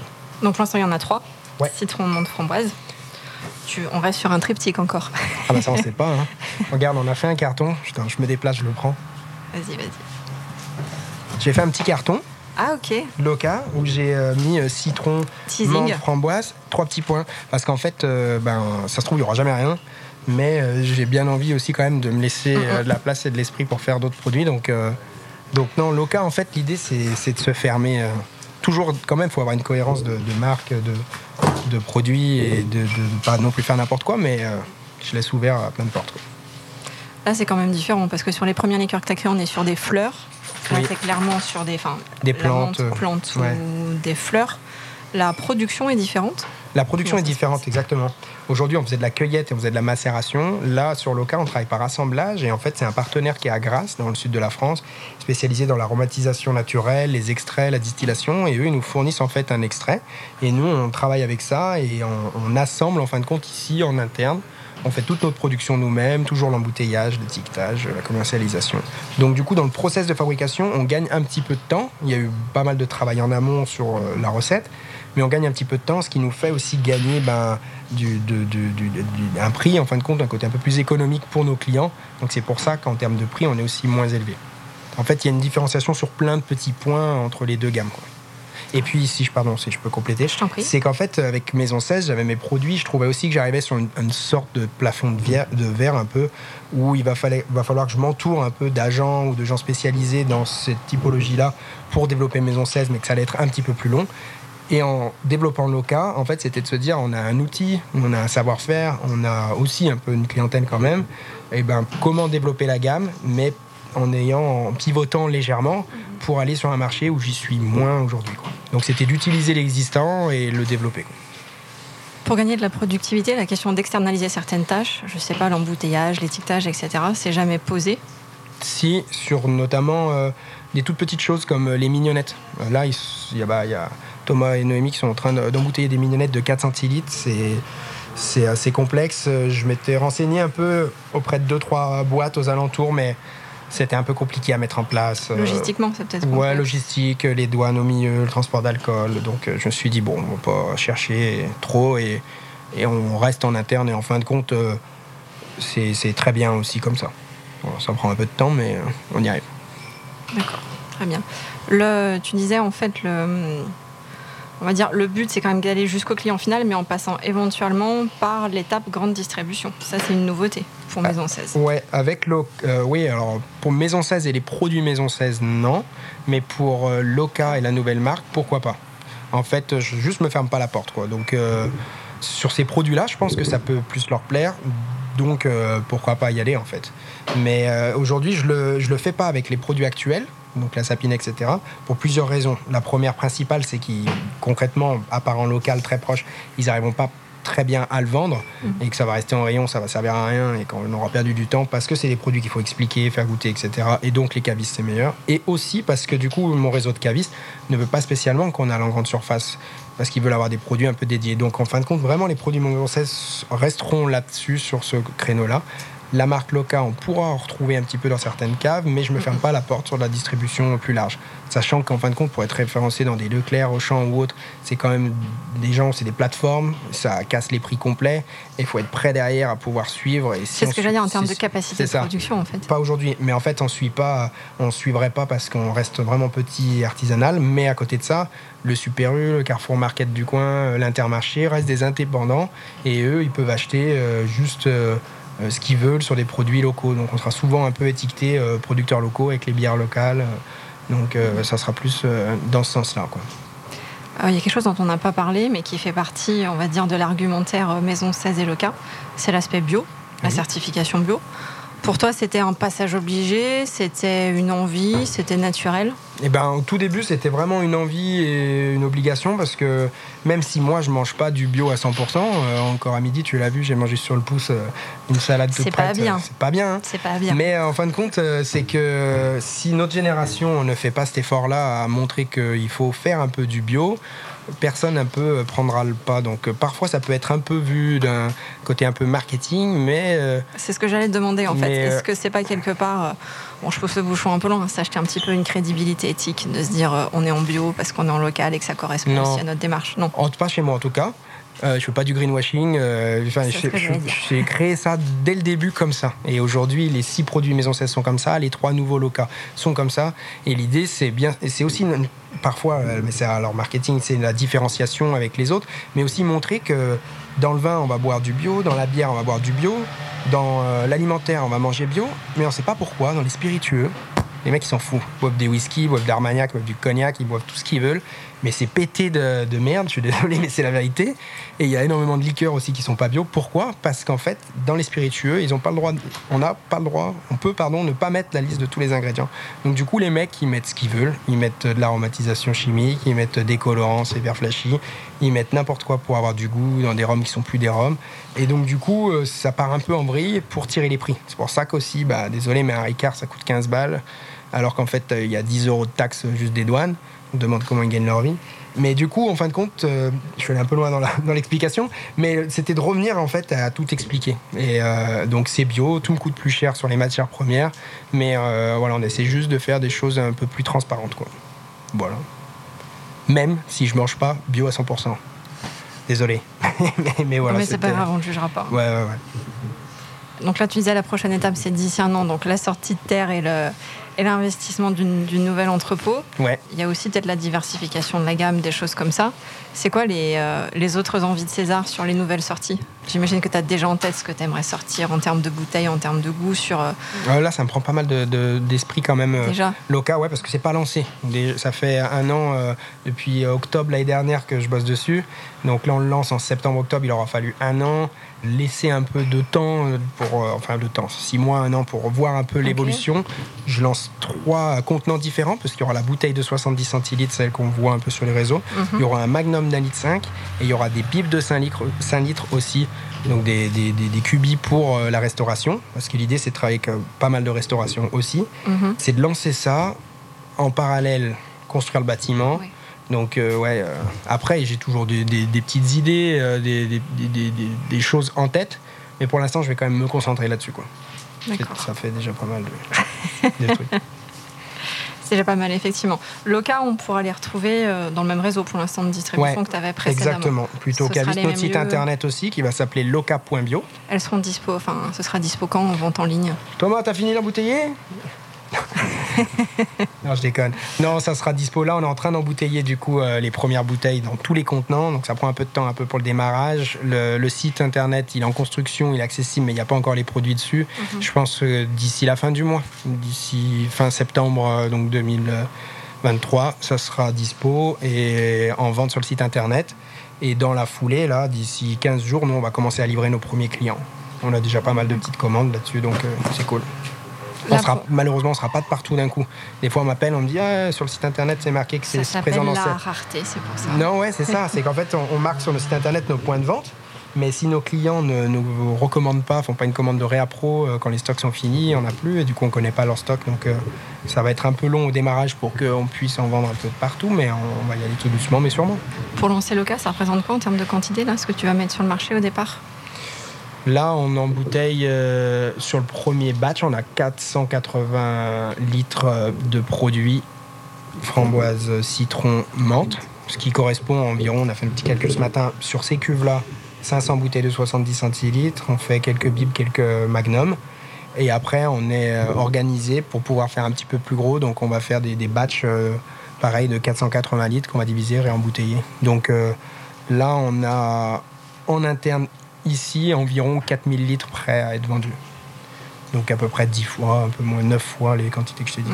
Donc pour l'instant, il y en a trois. Citron, menthe, framboise. Tu, on reste sur un triptyque encore. Ah bah ça, on sait pas. Hein. Regarde, on a fait un carton. Putain, je me déplace, je le prends. Vas-y, vas-y. J'ai fait un petit carton. Ah ok. Loca où j'ai euh, mis citron, menthe, framboise, trois petits points. Parce qu'en fait, ben, ça se trouve, il n'y aura jamais rien mais euh, j'ai bien envie aussi quand même de me laisser euh, de la place et de l'esprit pour faire d'autres produits. Donc, euh, donc non, Loca, en fait, l'idée, c'est de se fermer. toujours, quand même, il faut avoir une cohérence de, marque, de, de, produits et de ne pas non plus faire n'importe quoi, mais je laisse ouvert à plein de portes. Là, c'est quand même différent parce que sur les premiers liqueurs que tu as créés, on est sur des fleurs. Là, c'est clairement sur des, des plantes, plantes ou des fleurs. La production est différente la production est différente, exactement. Aujourd'hui, on faisait de la cueillette et on faisait de la macération. Là, sur Loca, on travaille par assemblage. Et en fait, c'est un partenaire qui est à Grasse, dans le sud de la France, spécialisé dans l'aromatisation naturelle, les extraits, la distillation. Et eux, ils nous fournissent en fait un extrait. Et nous, on travaille avec ça et on, assemble, en fin de compte, ici, en interne. On fait toute notre production nous-mêmes, toujours l'embouteillage, l'étiquetage, la commercialisation. Donc du coup, dans le process de fabrication, on gagne un petit peu de temps. Il y a eu pas mal de travail en amont sur euh, la recette mais on gagne un petit peu de temps, ce qui nous fait aussi gagner ben, du, un prix, en fin de compte, un côté un peu plus économique pour nos clients. Donc c'est pour ça qu'en termes de prix, on est aussi moins élevé. En fait, il y a une différenciation sur plein de petits points entre les deux gammes. Et puis, si je, pardon, si je peux compléter, c'est qu'en fait, avec Maison 16, j'avais mes produits, je trouvais aussi que j'arrivais sur une, sorte de plafond de verre, de verre un peu, où il va, va falloir que je m'entoure un peu d'agents ou de gens spécialisés dans cette typologie-là pour développer Maison 16, mais que ça allait être un petit peu plus long. Et en développant Loca, en fait, c'était de se dire on a un outil, on a un savoir-faire, on a aussi un peu une clientèle quand même. Et ben, comment développer la gamme, mais en ayant, en pivotant légèrement pour aller sur un marché où j'y suis moins aujourd'hui. Donc c'était d'utiliser l'existant et le développer. Pour gagner de la productivité, la question d'externaliser certaines tâches, je ne sais pas, l'embouteillage, l'étiquetage, etc., c'est jamais posé? Si, sur notamment euh, des toutes petites choses comme euh, les mignonnettes. Euh, là, il bah, y, a Thomas et Noémie qui sont en train d'embouteiller des mignonnettes de 4 centilitres. C'est assez complexe. Je m'étais renseigné un peu auprès de 2-3 boîtes aux alentours, mais c'était un peu compliqué à mettre en place. Euh, Logistiquement, c'est peut-être. Ouais, logistique, les douanes au milieu, le transport d'alcool. Donc euh, je me suis dit, bon, on va pas chercher trop et, et on reste en interne. Et en fin de compte, euh, c'est très bien aussi comme ça. ça prend un peu de temps, mais on y arrive. D'accord, très bien. Le, tu disais en fait le on va dire, le but, c'est quand même d'aller jusqu'au client final, mais en passant éventuellement par l'étape grande distribution. Ça, c'est une nouveauté pour ah, Maison 16. ouais, avec le, euh, oui, alors pour Maison 16 et les produits Maison 16, non, mais pour euh, Loca et la nouvelle marque, pourquoi pas En fait, je juste me ferme pas la porte, quoi. Donc, euh, sur ces produits-là, je pense que ça peut plus leur plaire. Donc, pourquoi pas y aller, en fait. Mais aujourd'hui, je le, je le fais pas avec les produits actuels donc la sapine, etc., pour plusieurs raisons. La première principale, c'est qu'ils, concrètement, à part en local très proche, ils n'arriveront pas très bien à le vendre mhm. et que ça va rester en rayon, ça va servir à rien et qu'on aura perdu du temps parce que c'est des produits qu'il faut expliquer, faire goûter, etc. Et donc les cavistes c'est meilleur. Et aussi parce que du coup mon réseau de cavistes ne veut pas spécialement qu'on aille en grande surface parce qu'ils veulent avoir des produits un peu dédiés. Donc en fin de compte, vraiment les produits Mon resteront là-dessus sur ce créneau-là. La marque Loca, on pourra en retrouver un petit peu dans certaines caves, mais je ne me ferme pas la porte sur la distribution plus large. Sachant qu'en fin de compte, pour être référencé dans des Leclerc, Auchan ou autres, c'est quand même des gens, c'est des plateformes, ça casse les prix complets, et il faut être prêt derrière à pouvoir suivre. c'est ce que j'allais dire en termes de capacité de production, en fait. Pas aujourd'hui, mais en fait, on suit pas, on suivrait pas parce qu'on reste vraiment petit artisanal, mais à côté de ça, le Super U, le Carrefour Market du coin, l'Intermarché restent des indépendants, et eux, ils peuvent acheter euh, juste. Euh, euh, ce qu'ils veulent sur des produits locaux. Donc on sera souvent un peu étiqueté euh, producteurs locaux avec les bières locales. Donc euh, ça sera plus dans ce sens-là. Il y a quelque chose dont on n'a pas parlé, mais qui fait partie, on va dire, de l'argumentaire Maison 16 et Loca, c'est l'aspect bio, la certification bio. Pour toi, c'était un passage obligé, c'était une envie, c'était naturel Eh ben, au tout début, c'était vraiment une envie et une obligation parce que même si moi, je mange pas du bio à 100%, euh, encore à midi, tu l'as vu, j'ai mangé sur le pouce euh, une salade toute prête. C'est pas bien. C'est pas bien. Hein. C'est pas bien. Mais en fin de compte, euh, c'est que si notre génération ne fait pas cet effort-là à montrer qu'il faut faire un peu du bio, personne un peu prendra le pas. Donc euh, parfois ça peut être un peu vu d'un côté un peu marketing, mais... Euh, c'est ce que j'allais te demander en fait. Est-ce que c'est pas quelque part... Euh, bon, je pousse le bouchon un peu loin, s'acheter un petit peu une crédibilité éthique, de se dire on est en bio parce qu'on est en local et que ça correspond aussi à notre démarche? Non. En, pas chez moi en tout cas. Euh, je fais pas du greenwashing. Euh, j'ai créé ça dès le début comme ça. Et aujourd'hui, les six produits Maison 16 sont comme ça, les trois nouveaux locaux sont comme ça. Et l'idée, c'est bien. C'est aussi parfois, euh, mais c'est alors marketing, c'est la différenciation avec les autres, mais aussi montrer que dans le vin, on va boire du bio, dans la bière, on va boire du bio, dans euh, l'alimentaire, on va manger bio, mais on ne sait pas pourquoi. Dans les spiritueux, les mecs ils s'en foutent. Ils boivent des whisky, ils boivent de l'armagnac, ils boivent du cognac, ils boivent tout ce qu'ils veulent mais c'est pété de, merde, je suis désolé, mais c'est la vérité. Et il y a énormément de liqueurs aussi qui sont pas bio. Pourquoi? Parce qu'en fait, dans les spiritueux, ils ont pas le droit, on n'a pas le droit, on peut, pardon, ne pas mettre la liste de tous les ingrédients. Donc du coup, les mecs, ils mettent ce qu'ils veulent. Ils mettent de l'aromatisation chimique, ils mettent des colorants, c'est vert flashy, ils mettent n'importe quoi pour avoir du goût dans des rhums qui sont plus des rhums. Et donc du coup, euh, ça part un peu en vrille pour tirer les prix. C'est pour ça qu'aussi, bah, désolé, mais un Ricard, ça coûte 15 balles, alors qu'en fait, euh, il y a 10 euros de taxes juste des douanes. On demande comment ils gagnent leur vie. Mais du coup, en fin de compte, euh, je suis allé un peu loin dans l'explication, mais c'était de revenir en fait à tout expliquer. Et euh, donc c'est bio, tout me coûte plus cher sur les matières premières, mais euh, voilà, on essaie juste de faire des choses un peu plus transparentes, quoi. Voilà. Même si je mange pas bio à 100%. Désolé. mais, voilà. Mais c'est pas grave, on ne jugera pas. Ouais, ouais, ouais. Donc là, tu disais la prochaine étape, c'est d'ici un an, donc la sortie de terre et le et l'investissement d'une nouvel entrepôt. Ouais. Il y a aussi peut-être la diversification de la gamme, des choses comme ça. C'est quoi les, euh, les autres envies de César sur les nouvelles sorties? J'imagine que tu as déjà en tête ce que tu aimerais sortir en termes de bouteilles, en termes de goût sur. euh, Euh, là, ça me prend pas mal d'esprit de, quand même. euh, Déjà Loca, ouais, parce que c'est pas lancé. Ça fait un an, depuis octobre l'année dernière, que je bosse dessus. Donc là, on le lance en septembre-octobre. Il aura fallu un an, laisser un peu de temps euh, pour, euh, enfin, de temps, six mois, un an pour voir un peu l'évolution. Je lance trois contenants différents parce qu'il y aura la bouteille de 70 centilitres, celle qu'on voit un peu sur les réseaux. Il y aura un Magnum d'un litre 5 et il y aura des bibes de 5 litres, 5 litres aussi. Donc des, des, des- des cubis pour euh, la restauration, parce que l'idée c'est de travailler avec pas mal de restauration aussi Mhm. c'est de lancer ça en parallèle, construire le bâtiment. Oui. Donc euh, ouais. euh, après, j'ai toujours des, des- des petites idées, euh, des, des- choses en tête, mais pour l'instant, je vais quand même me concentrer là-dessus. Quoi. Ça fait déjà pas mal de, de trucs. C'est déjà pas mal, effectivement. Loca, on pourra les retrouver dans le même réseau pour l'instant de distribution Ouais, que tu avais précédemment. Exactement. Plutôt qu'à notre site lieux. internet aussi, qui va s'appeler loca.bio. Elles seront dispo, enfin, ce sera dispo quand en vente en ligne? Thomas, t'as fini l'embouteiller Non, je déconne. Non, ça sera dispo là. On est en train d'embouteiller du coup euh, les premières bouteilles dans tous les contenants. Donc ça prend un peu de temps, un peu pour le démarrage. Le, le site internet, il est en construction, il est accessible, mais il n'y a pas encore les produits dessus. Je pense que d'ici la fin du mois, d'ici fin septembre euh, donc 2023, ça sera dispo et en vente sur le site internet. Et dans la foulée, là, d'ici 15 jours, nous, on va commencer à livrer nos premiers clients. On a déjà pas mal de petites commandes là-dessus, donc euh, c'est cool. On sera, malheureusement, on ne sera pas de partout d'un coup. Des fois, on m'appelle, on me dit ah, sur le site internet, c'est marqué que c'est présent dans la cette. rareté, c'est pour ça. Non, ouais, c'est ça. C'est qu'en fait, on, on marque sur le site internet nos points de vente. Mais si nos clients ne nous recommandent pas, font pas une commande de réappro euh, quand les stocks sont finis, on n'a plus et du coup on connaît pas leur stock. Donc euh, ça va être un peu long au démarrage pour qu'on puisse en vendre un peu de partout, mais on, va y aller tout doucement, mais sûrement. Pour lancer Loca, ça représente quoi en termes de quantité, là, ce que tu vas mettre sur le marché au départ? Là, on embouteille euh, sur le premier batch, on a 480 litres euh, de produits framboise, citron, menthe, ce qui correspond à environ, on a fait un petit calcul ce matin, sur ces cuves-là, 500 bouteilles de 70 centilitres, on fait quelques bibes, quelques magnums. Et après, on est euh, organisé pour pouvoir faire un petit peu plus gros. Donc, on va faire des, batchs euh, pareils de 480 litres qu'on va diviser et embouteiller. Donc, euh, là, on a en interne ici environ 4000 litres prêts à être vendus. Donc, à peu près 10 fois, un peu moins 9 fois les quantités que je t'ai dit.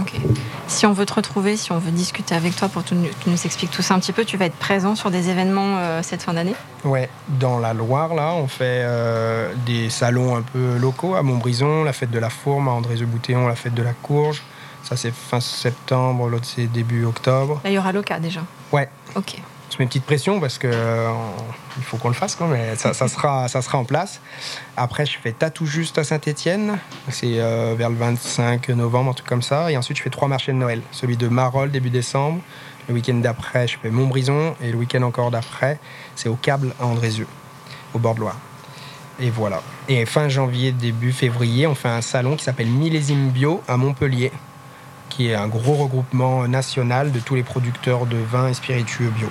Si on veut te retrouver, si on veut discuter avec toi pour que tu nous- expliques tout ça un petit peu, tu vas être présent sur des événements euh, cette fin d'année? Ouais, dans la Loire, là, on fait euh, des salons un peu locaux à Montbrison, la fête de la Fourme, à André-Boutéon, la fête de la Courge. Ça, c'est fin septembre, l'autre, c'est début octobre. Là, il y aura Loca déjà? Ouais, Ok. Je mets une petite pression parce que euh, il faut qu'on le fasse, quoi, mais ça, ça sera, ça sera en place. Après, je fais Tatou Juste à Saint-Etienne, c'est euh, vers le 25 novembre, un truc comme ça. Et ensuite, je fais trois marchés de Noël. Celui de Marolles, début décembre. Le week-end d'après, je fais Montbrison. Et le week-end encore d'après, c'est au Câble à Andrézieux, au bord de Loire. Et voilà. Et fin janvier, début février, on fait un salon qui s'appelle Millésime Bio à Montpellier, qui est un gros regroupement national de tous les producteurs de vins et spiritueux bio.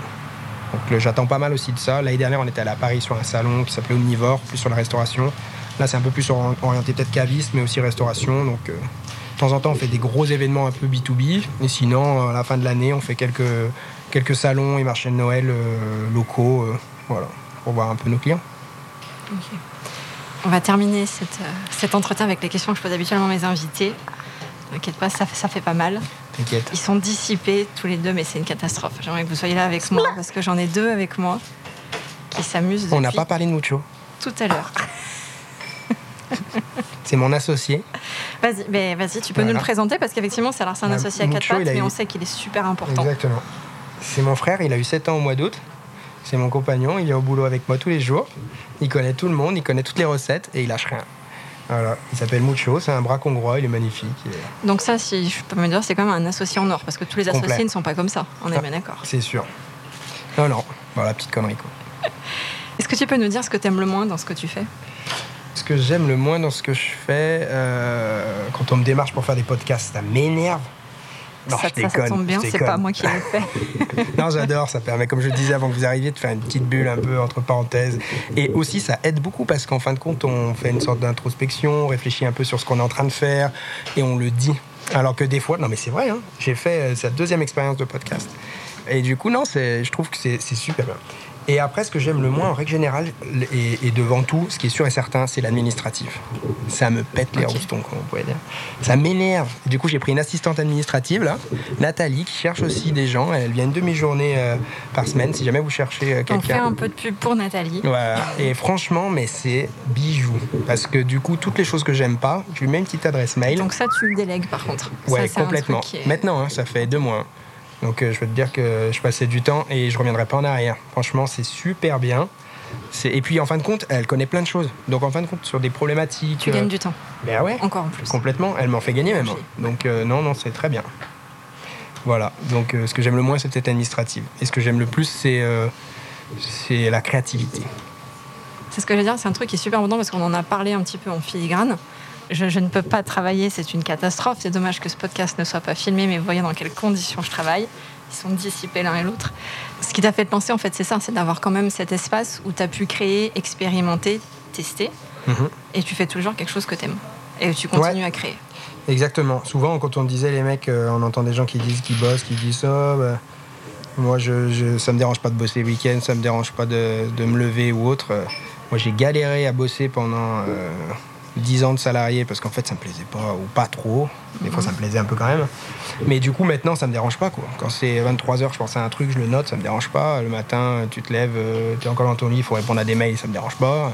Donc j'attends pas mal aussi de ça. L'année dernière, on était à Paris sur un salon qui s'appelait Omnivore, plus sur la restauration. Là, c'est un peu plus ori- orienté peut-être caviste, mais aussi restauration. Donc euh, de temps en temps, on fait des gros événements un peu B2B. Et sinon, à la fin de l'année, on fait quelques, quelques salons et marchés de Noël euh, locaux. euh, voilà, pour voir un peu nos clients. On va terminer cette, euh, cet entretien avec les questions que je pose habituellement à mes invités. T'inquiète pas, ça fait pas mal. T'inquiète. Ils sont dissipés tous les deux, mais c'est une catastrophe. J'aimerais que vous soyez là avec moi parce que j'en ai deux avec moi qui s'amusent On n'a pas parlé de Mucho. tout à l'heure. C'est mon associé. Vas-y, mais vas-y, tu peux Voilà. nous le présenter parce qu'effectivement, c'est alors c'est un Bah, associé à quatre pattes, mais eu- on sait qu'il est super important. Exactement. C'est mon frère, il a eu 7 ans au mois d'août. C'est mon compagnon, il est au boulot avec moi tous les jours. Il connaît tout le monde, il connaît toutes les recettes et il lâche rien. Voilà, il s'appelle Mucho, c'est un braque hongrois, il est magnifique. Donc ça, si je peux me dire, c'est quand même un associé en or parce que tous les associés ne sont pas comme ça. On est Ah. bien d'accord. C'est sûr. Non, non, voilà, petite connerie quoi. Est-ce que tu peux nous dire ce que tu aimes le moins dans ce que tu fais? Ce que j'aime le moins dans ce que je fais, euh, quand on me démarche pour faire des podcasts, ça m'énerve. Non, ça, je ça, ça déconne, tombe bien, c'est pas moi qui l'ai fait. Non, j'adore, ça permet, comme je le disais avant que vous arriviez, de faire une petite bulle un peu entre parenthèses. Et aussi, ça aide beaucoup parce qu'en fin de compte, on fait une sorte d'introspection, on réfléchit un peu sur ce qu'on est en train de faire et on le dit. Alors que des fois, non mais c'est vrai, hein, j'ai fait euh, cette deuxième expérience de podcast. Et du coup, non, c'est, je trouve que c'est, c'est super bien. Et après, ce que j'aime le moins, en règle générale, et, et devant tout, ce qui est sûr et certain, c'est l'administratif. Ça me pète les Ok. roustons, comme on pourrait dire. Ça m'énerve. Du coup, j'ai pris une assistante administrative, là, Nathalie, qui cherche aussi des gens. Elle vient une demi-journée euh, par semaine, si jamais vous cherchez euh, On fait quelqu'un. un peu de pub pour Nathalie. Voilà. Et franchement, mais c'est bijou. Parce que du coup, toutes les choses que j'aime pas, je lui mets une petite adresse mail. Donc ça, tu le délègues par contre. Ça, Ouais, un complètement. est- Maintenant, hein, ça fait deux mois. Donc euh, je peux te dire que je passais du temps et je reviendrai pas en arrière. Franchement, c'est super bien. Et puis en fin de compte, elle connaît plein de choses. Donc en fin de compte, sur des problématiques. Tu euh, gagnes du temps, Ben ouais, encore en plus. complètement. Elle m'en fait gagner même. Ok. Donc euh, non, non, c'est très bien. Voilà. Donc euh, ce que j'aime le moins, c'est peut-être administrative. Et ce que j'aime le plus, c'est euh, c'est la créativité. C'est ce que je veux dire, c'est un truc qui est super important parce qu'on en a parlé un petit peu en filigrane. Je, je ne peux pas travailler, c'est une catastrophe. C'est dommage que ce podcast ne soit pas filmé, mais vous voyez dans quelles conditions je travaille. Ils sont dissipés l'un et l'autre. Ce qui t'a fait penser, en fait, c'est ça, c'est d'avoir quand même cet espace où tu as pu créer, expérimenter, tester, Mhm. et tu fais toujours quelque chose que tu aimes. Et tu continues à créer. Exactement. Souvent, quand on disait les mecs, euh, on entend des gens qui disent qu'ils bossent, qui disent ça. bah, moi, je, je, ça me dérange pas de bosser le week-end, ça me dérange pas de, de me lever ou autre. Euh, Moi, j'ai galéré à bosser pendant euh, 10 ans de salarié parce qu'en fait, ça me plaisait pas ou pas trop. Des fois, ça me plaisait un peu quand même. Mais du coup, maintenant, ça me dérange pas. Quoi. Quand c'est 23h, je pense à un truc, je le note, ça me dérange pas. Le matin, tu te lèves, tu es encore dans ton lit, il faut répondre à des mails, ça me dérange pas.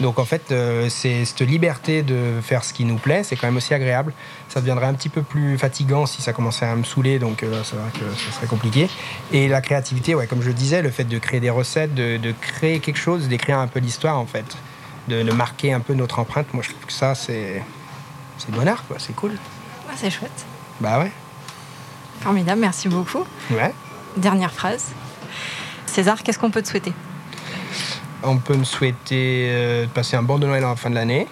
Donc en fait, euh, c'est cette liberté de faire ce qui nous plaît, c'est quand même aussi agréable. Ça deviendrait un petit peu plus fatigant si ça commençait à me saouler, donc euh, c'est vrai que ce serait compliqué. Et la créativité, ouais, comme je le disais, le fait de créer des recettes, de, de créer quelque chose, d'écrire un peu l'histoire en fait, de, de marquer un peu notre empreinte, moi je trouve que ça c'est c'est bonheur quoi, c'est cool. Ah, c'est chouette. Bah ouais. Formidable, merci beaucoup. Ouais. Dernière phrase. César, qu'est-ce qu'on peut te souhaiter? On peut me souhaiter euh, de passer un bon de Noël à la fin de l'année.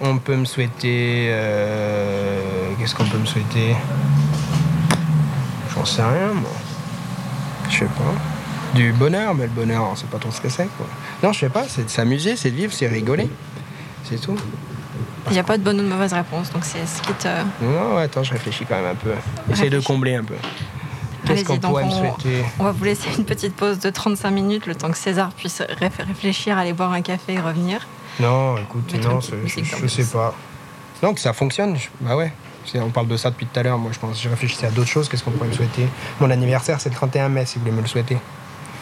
On peut me souhaiter. euh, Qu'est-ce qu'on peut me souhaiter? J'en sais rien, moi. Je sais pas. Du bonheur, mais le bonheur, on sait pas trop ce que c'est. Non, je sais pas, c'est de s'amuser, c'est de vivre, c'est rigoler. C'est tout. Il n'y a pas de bonne ou de mauvaise réponse, donc c'est ce qui te. Non, attends, je réfléchis quand même un peu. Essaye de combler un peu. Qu'est-ce qu'on pourrait me on- souhaiter On va vous laisser une petite pause de 35 minutes, le temps que César puisse réf- réfléchir, aller boire un café et revenir. Non, écoute, Mettre non, je, je sais pas. Non, que ça fonctionne, je- bah ouais. On parle de ça depuis tout à l'heure, moi je pense. J'ai réfléchi à d'autres choses, qu'est-ce qu'on pourrait me souhaiter? Mon anniversaire, c'est le 31 mai, si vous voulez me le souhaiter.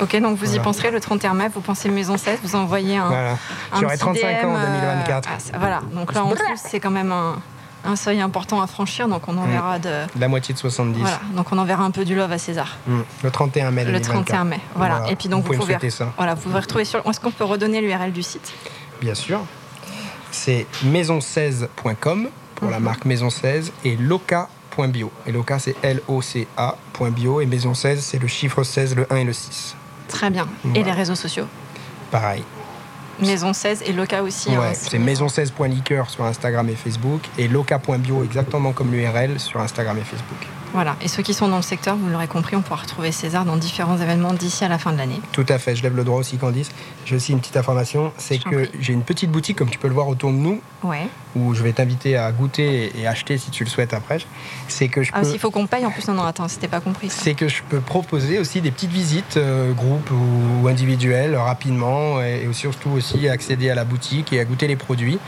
Ok, donc vous y penserez le 31 mai, vous pensez maison 16, vous envoyez un. Voilà. J'aurai petit 35 ans en DM, euh, 2024. ah, voilà, donc là en plus c'est quand même un, un seuil important à franchir, donc on enverra de. La moitié de 70. Voilà, donc on enverra un peu du love à César. Mm. Le 31 mai Le 2024. 31 mai. Voilà. Voilà. Et puis donc Vous pouvez me pouvez, souhaiter ça. Voilà, vous pouvez retrouver sur. Est-ce qu'on peut redonner l'URL du site? Bien sûr. C'est maison16.com pour la Mhm. marque Maison 16 et loca.bio. Et loca, c'est L-O-C-A.bio et Maison 16, c'est le chiffre 16, le 1 et le 6. Très bien. Et les réseaux sociaux Pareil. Maison 16 et Loca aussi. hein, Ouais, c'est maison16.liqueur sur Instagram et Facebook et loca.bio exactement comme l'URL sur Instagram et Facebook. Voilà. Et ceux qui sont dans le secteur, vous l'aurez compris, on pourra retrouver César dans différents événements d'ici à la fin de l'année. Tout à fait, je lève le droit aussi Candice. J'ai aussi une petite information, c'est que j'ai une petite boutique comme tu peux le voir autour de nous Ouais. où je vais t'inviter à goûter et acheter si tu le souhaites après. C'est que je Ah, peux s'il faut qu'on paye, en plus, non, non, attends, c'était pas compris c'est que je peux proposer aussi des petites visites, euh, groupes ou, ou individuelles, rapidement, et, et surtout aussi accéder à la boutique et à goûter les produits.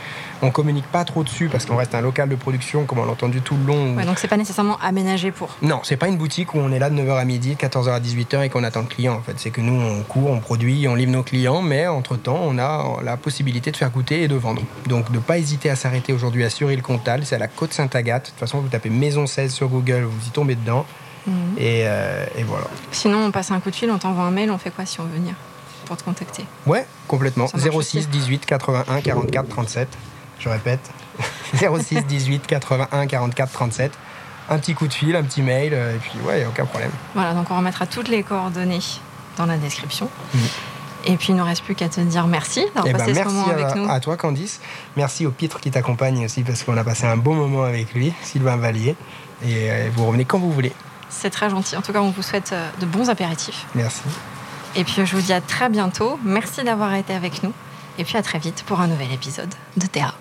On communique pas trop dessus parce qu'on reste un local de production, comme on l'a entendu tout le long. Ouais, donc c'est pas nécessairement aménagé pour. Non, c'est pas une boutique où on est là de 9h à midi, de 14h à 18h et qu'on attend le client. En fait, c'est que nous, on court, on produit, on livre nos clients, mais entre-temps, on a la possibilité de faire goûter et de vendre. Donc, ne pas hésiter à s'arrêter aujourd'hui à Suril-Comtal, c'est à la côte Sainte-Agathe. De toute façon, vous tapez Maison 16 sur Google, vous y tombez dedans. Mhm. Et, euh, et voilà. Sinon, on passe un coup de fil, on t'envoie un mail, on fait quoi si on veut venir pour te contacter? Ouais, complètement. Ça marche 06 aussi. 18 81 44 37. Je répète. 06 18 81 44 37. Un petit coup de fil, un petit mail, euh, et puis ouais, aucun problème. Voilà, donc on remettra toutes les coordonnées dans la description. Mhm. Et puis il ne nous reste plus qu'à te dire merci d'avoir Eh ben, passé ce merci moment avec à, nous. à toi, Candice. Merci au Pitre qui t'accompagne aussi parce qu'on a passé un bon moment avec lui, Sylvain Vallier. Et euh, vous revenez quand vous voulez. C'est très gentil. En tout cas, on vous souhaite euh, de bons apéritifs. Merci. Et puis je vous dis à très bientôt. Merci d'avoir été avec nous. Et puis à très vite pour un nouvel épisode de Théa.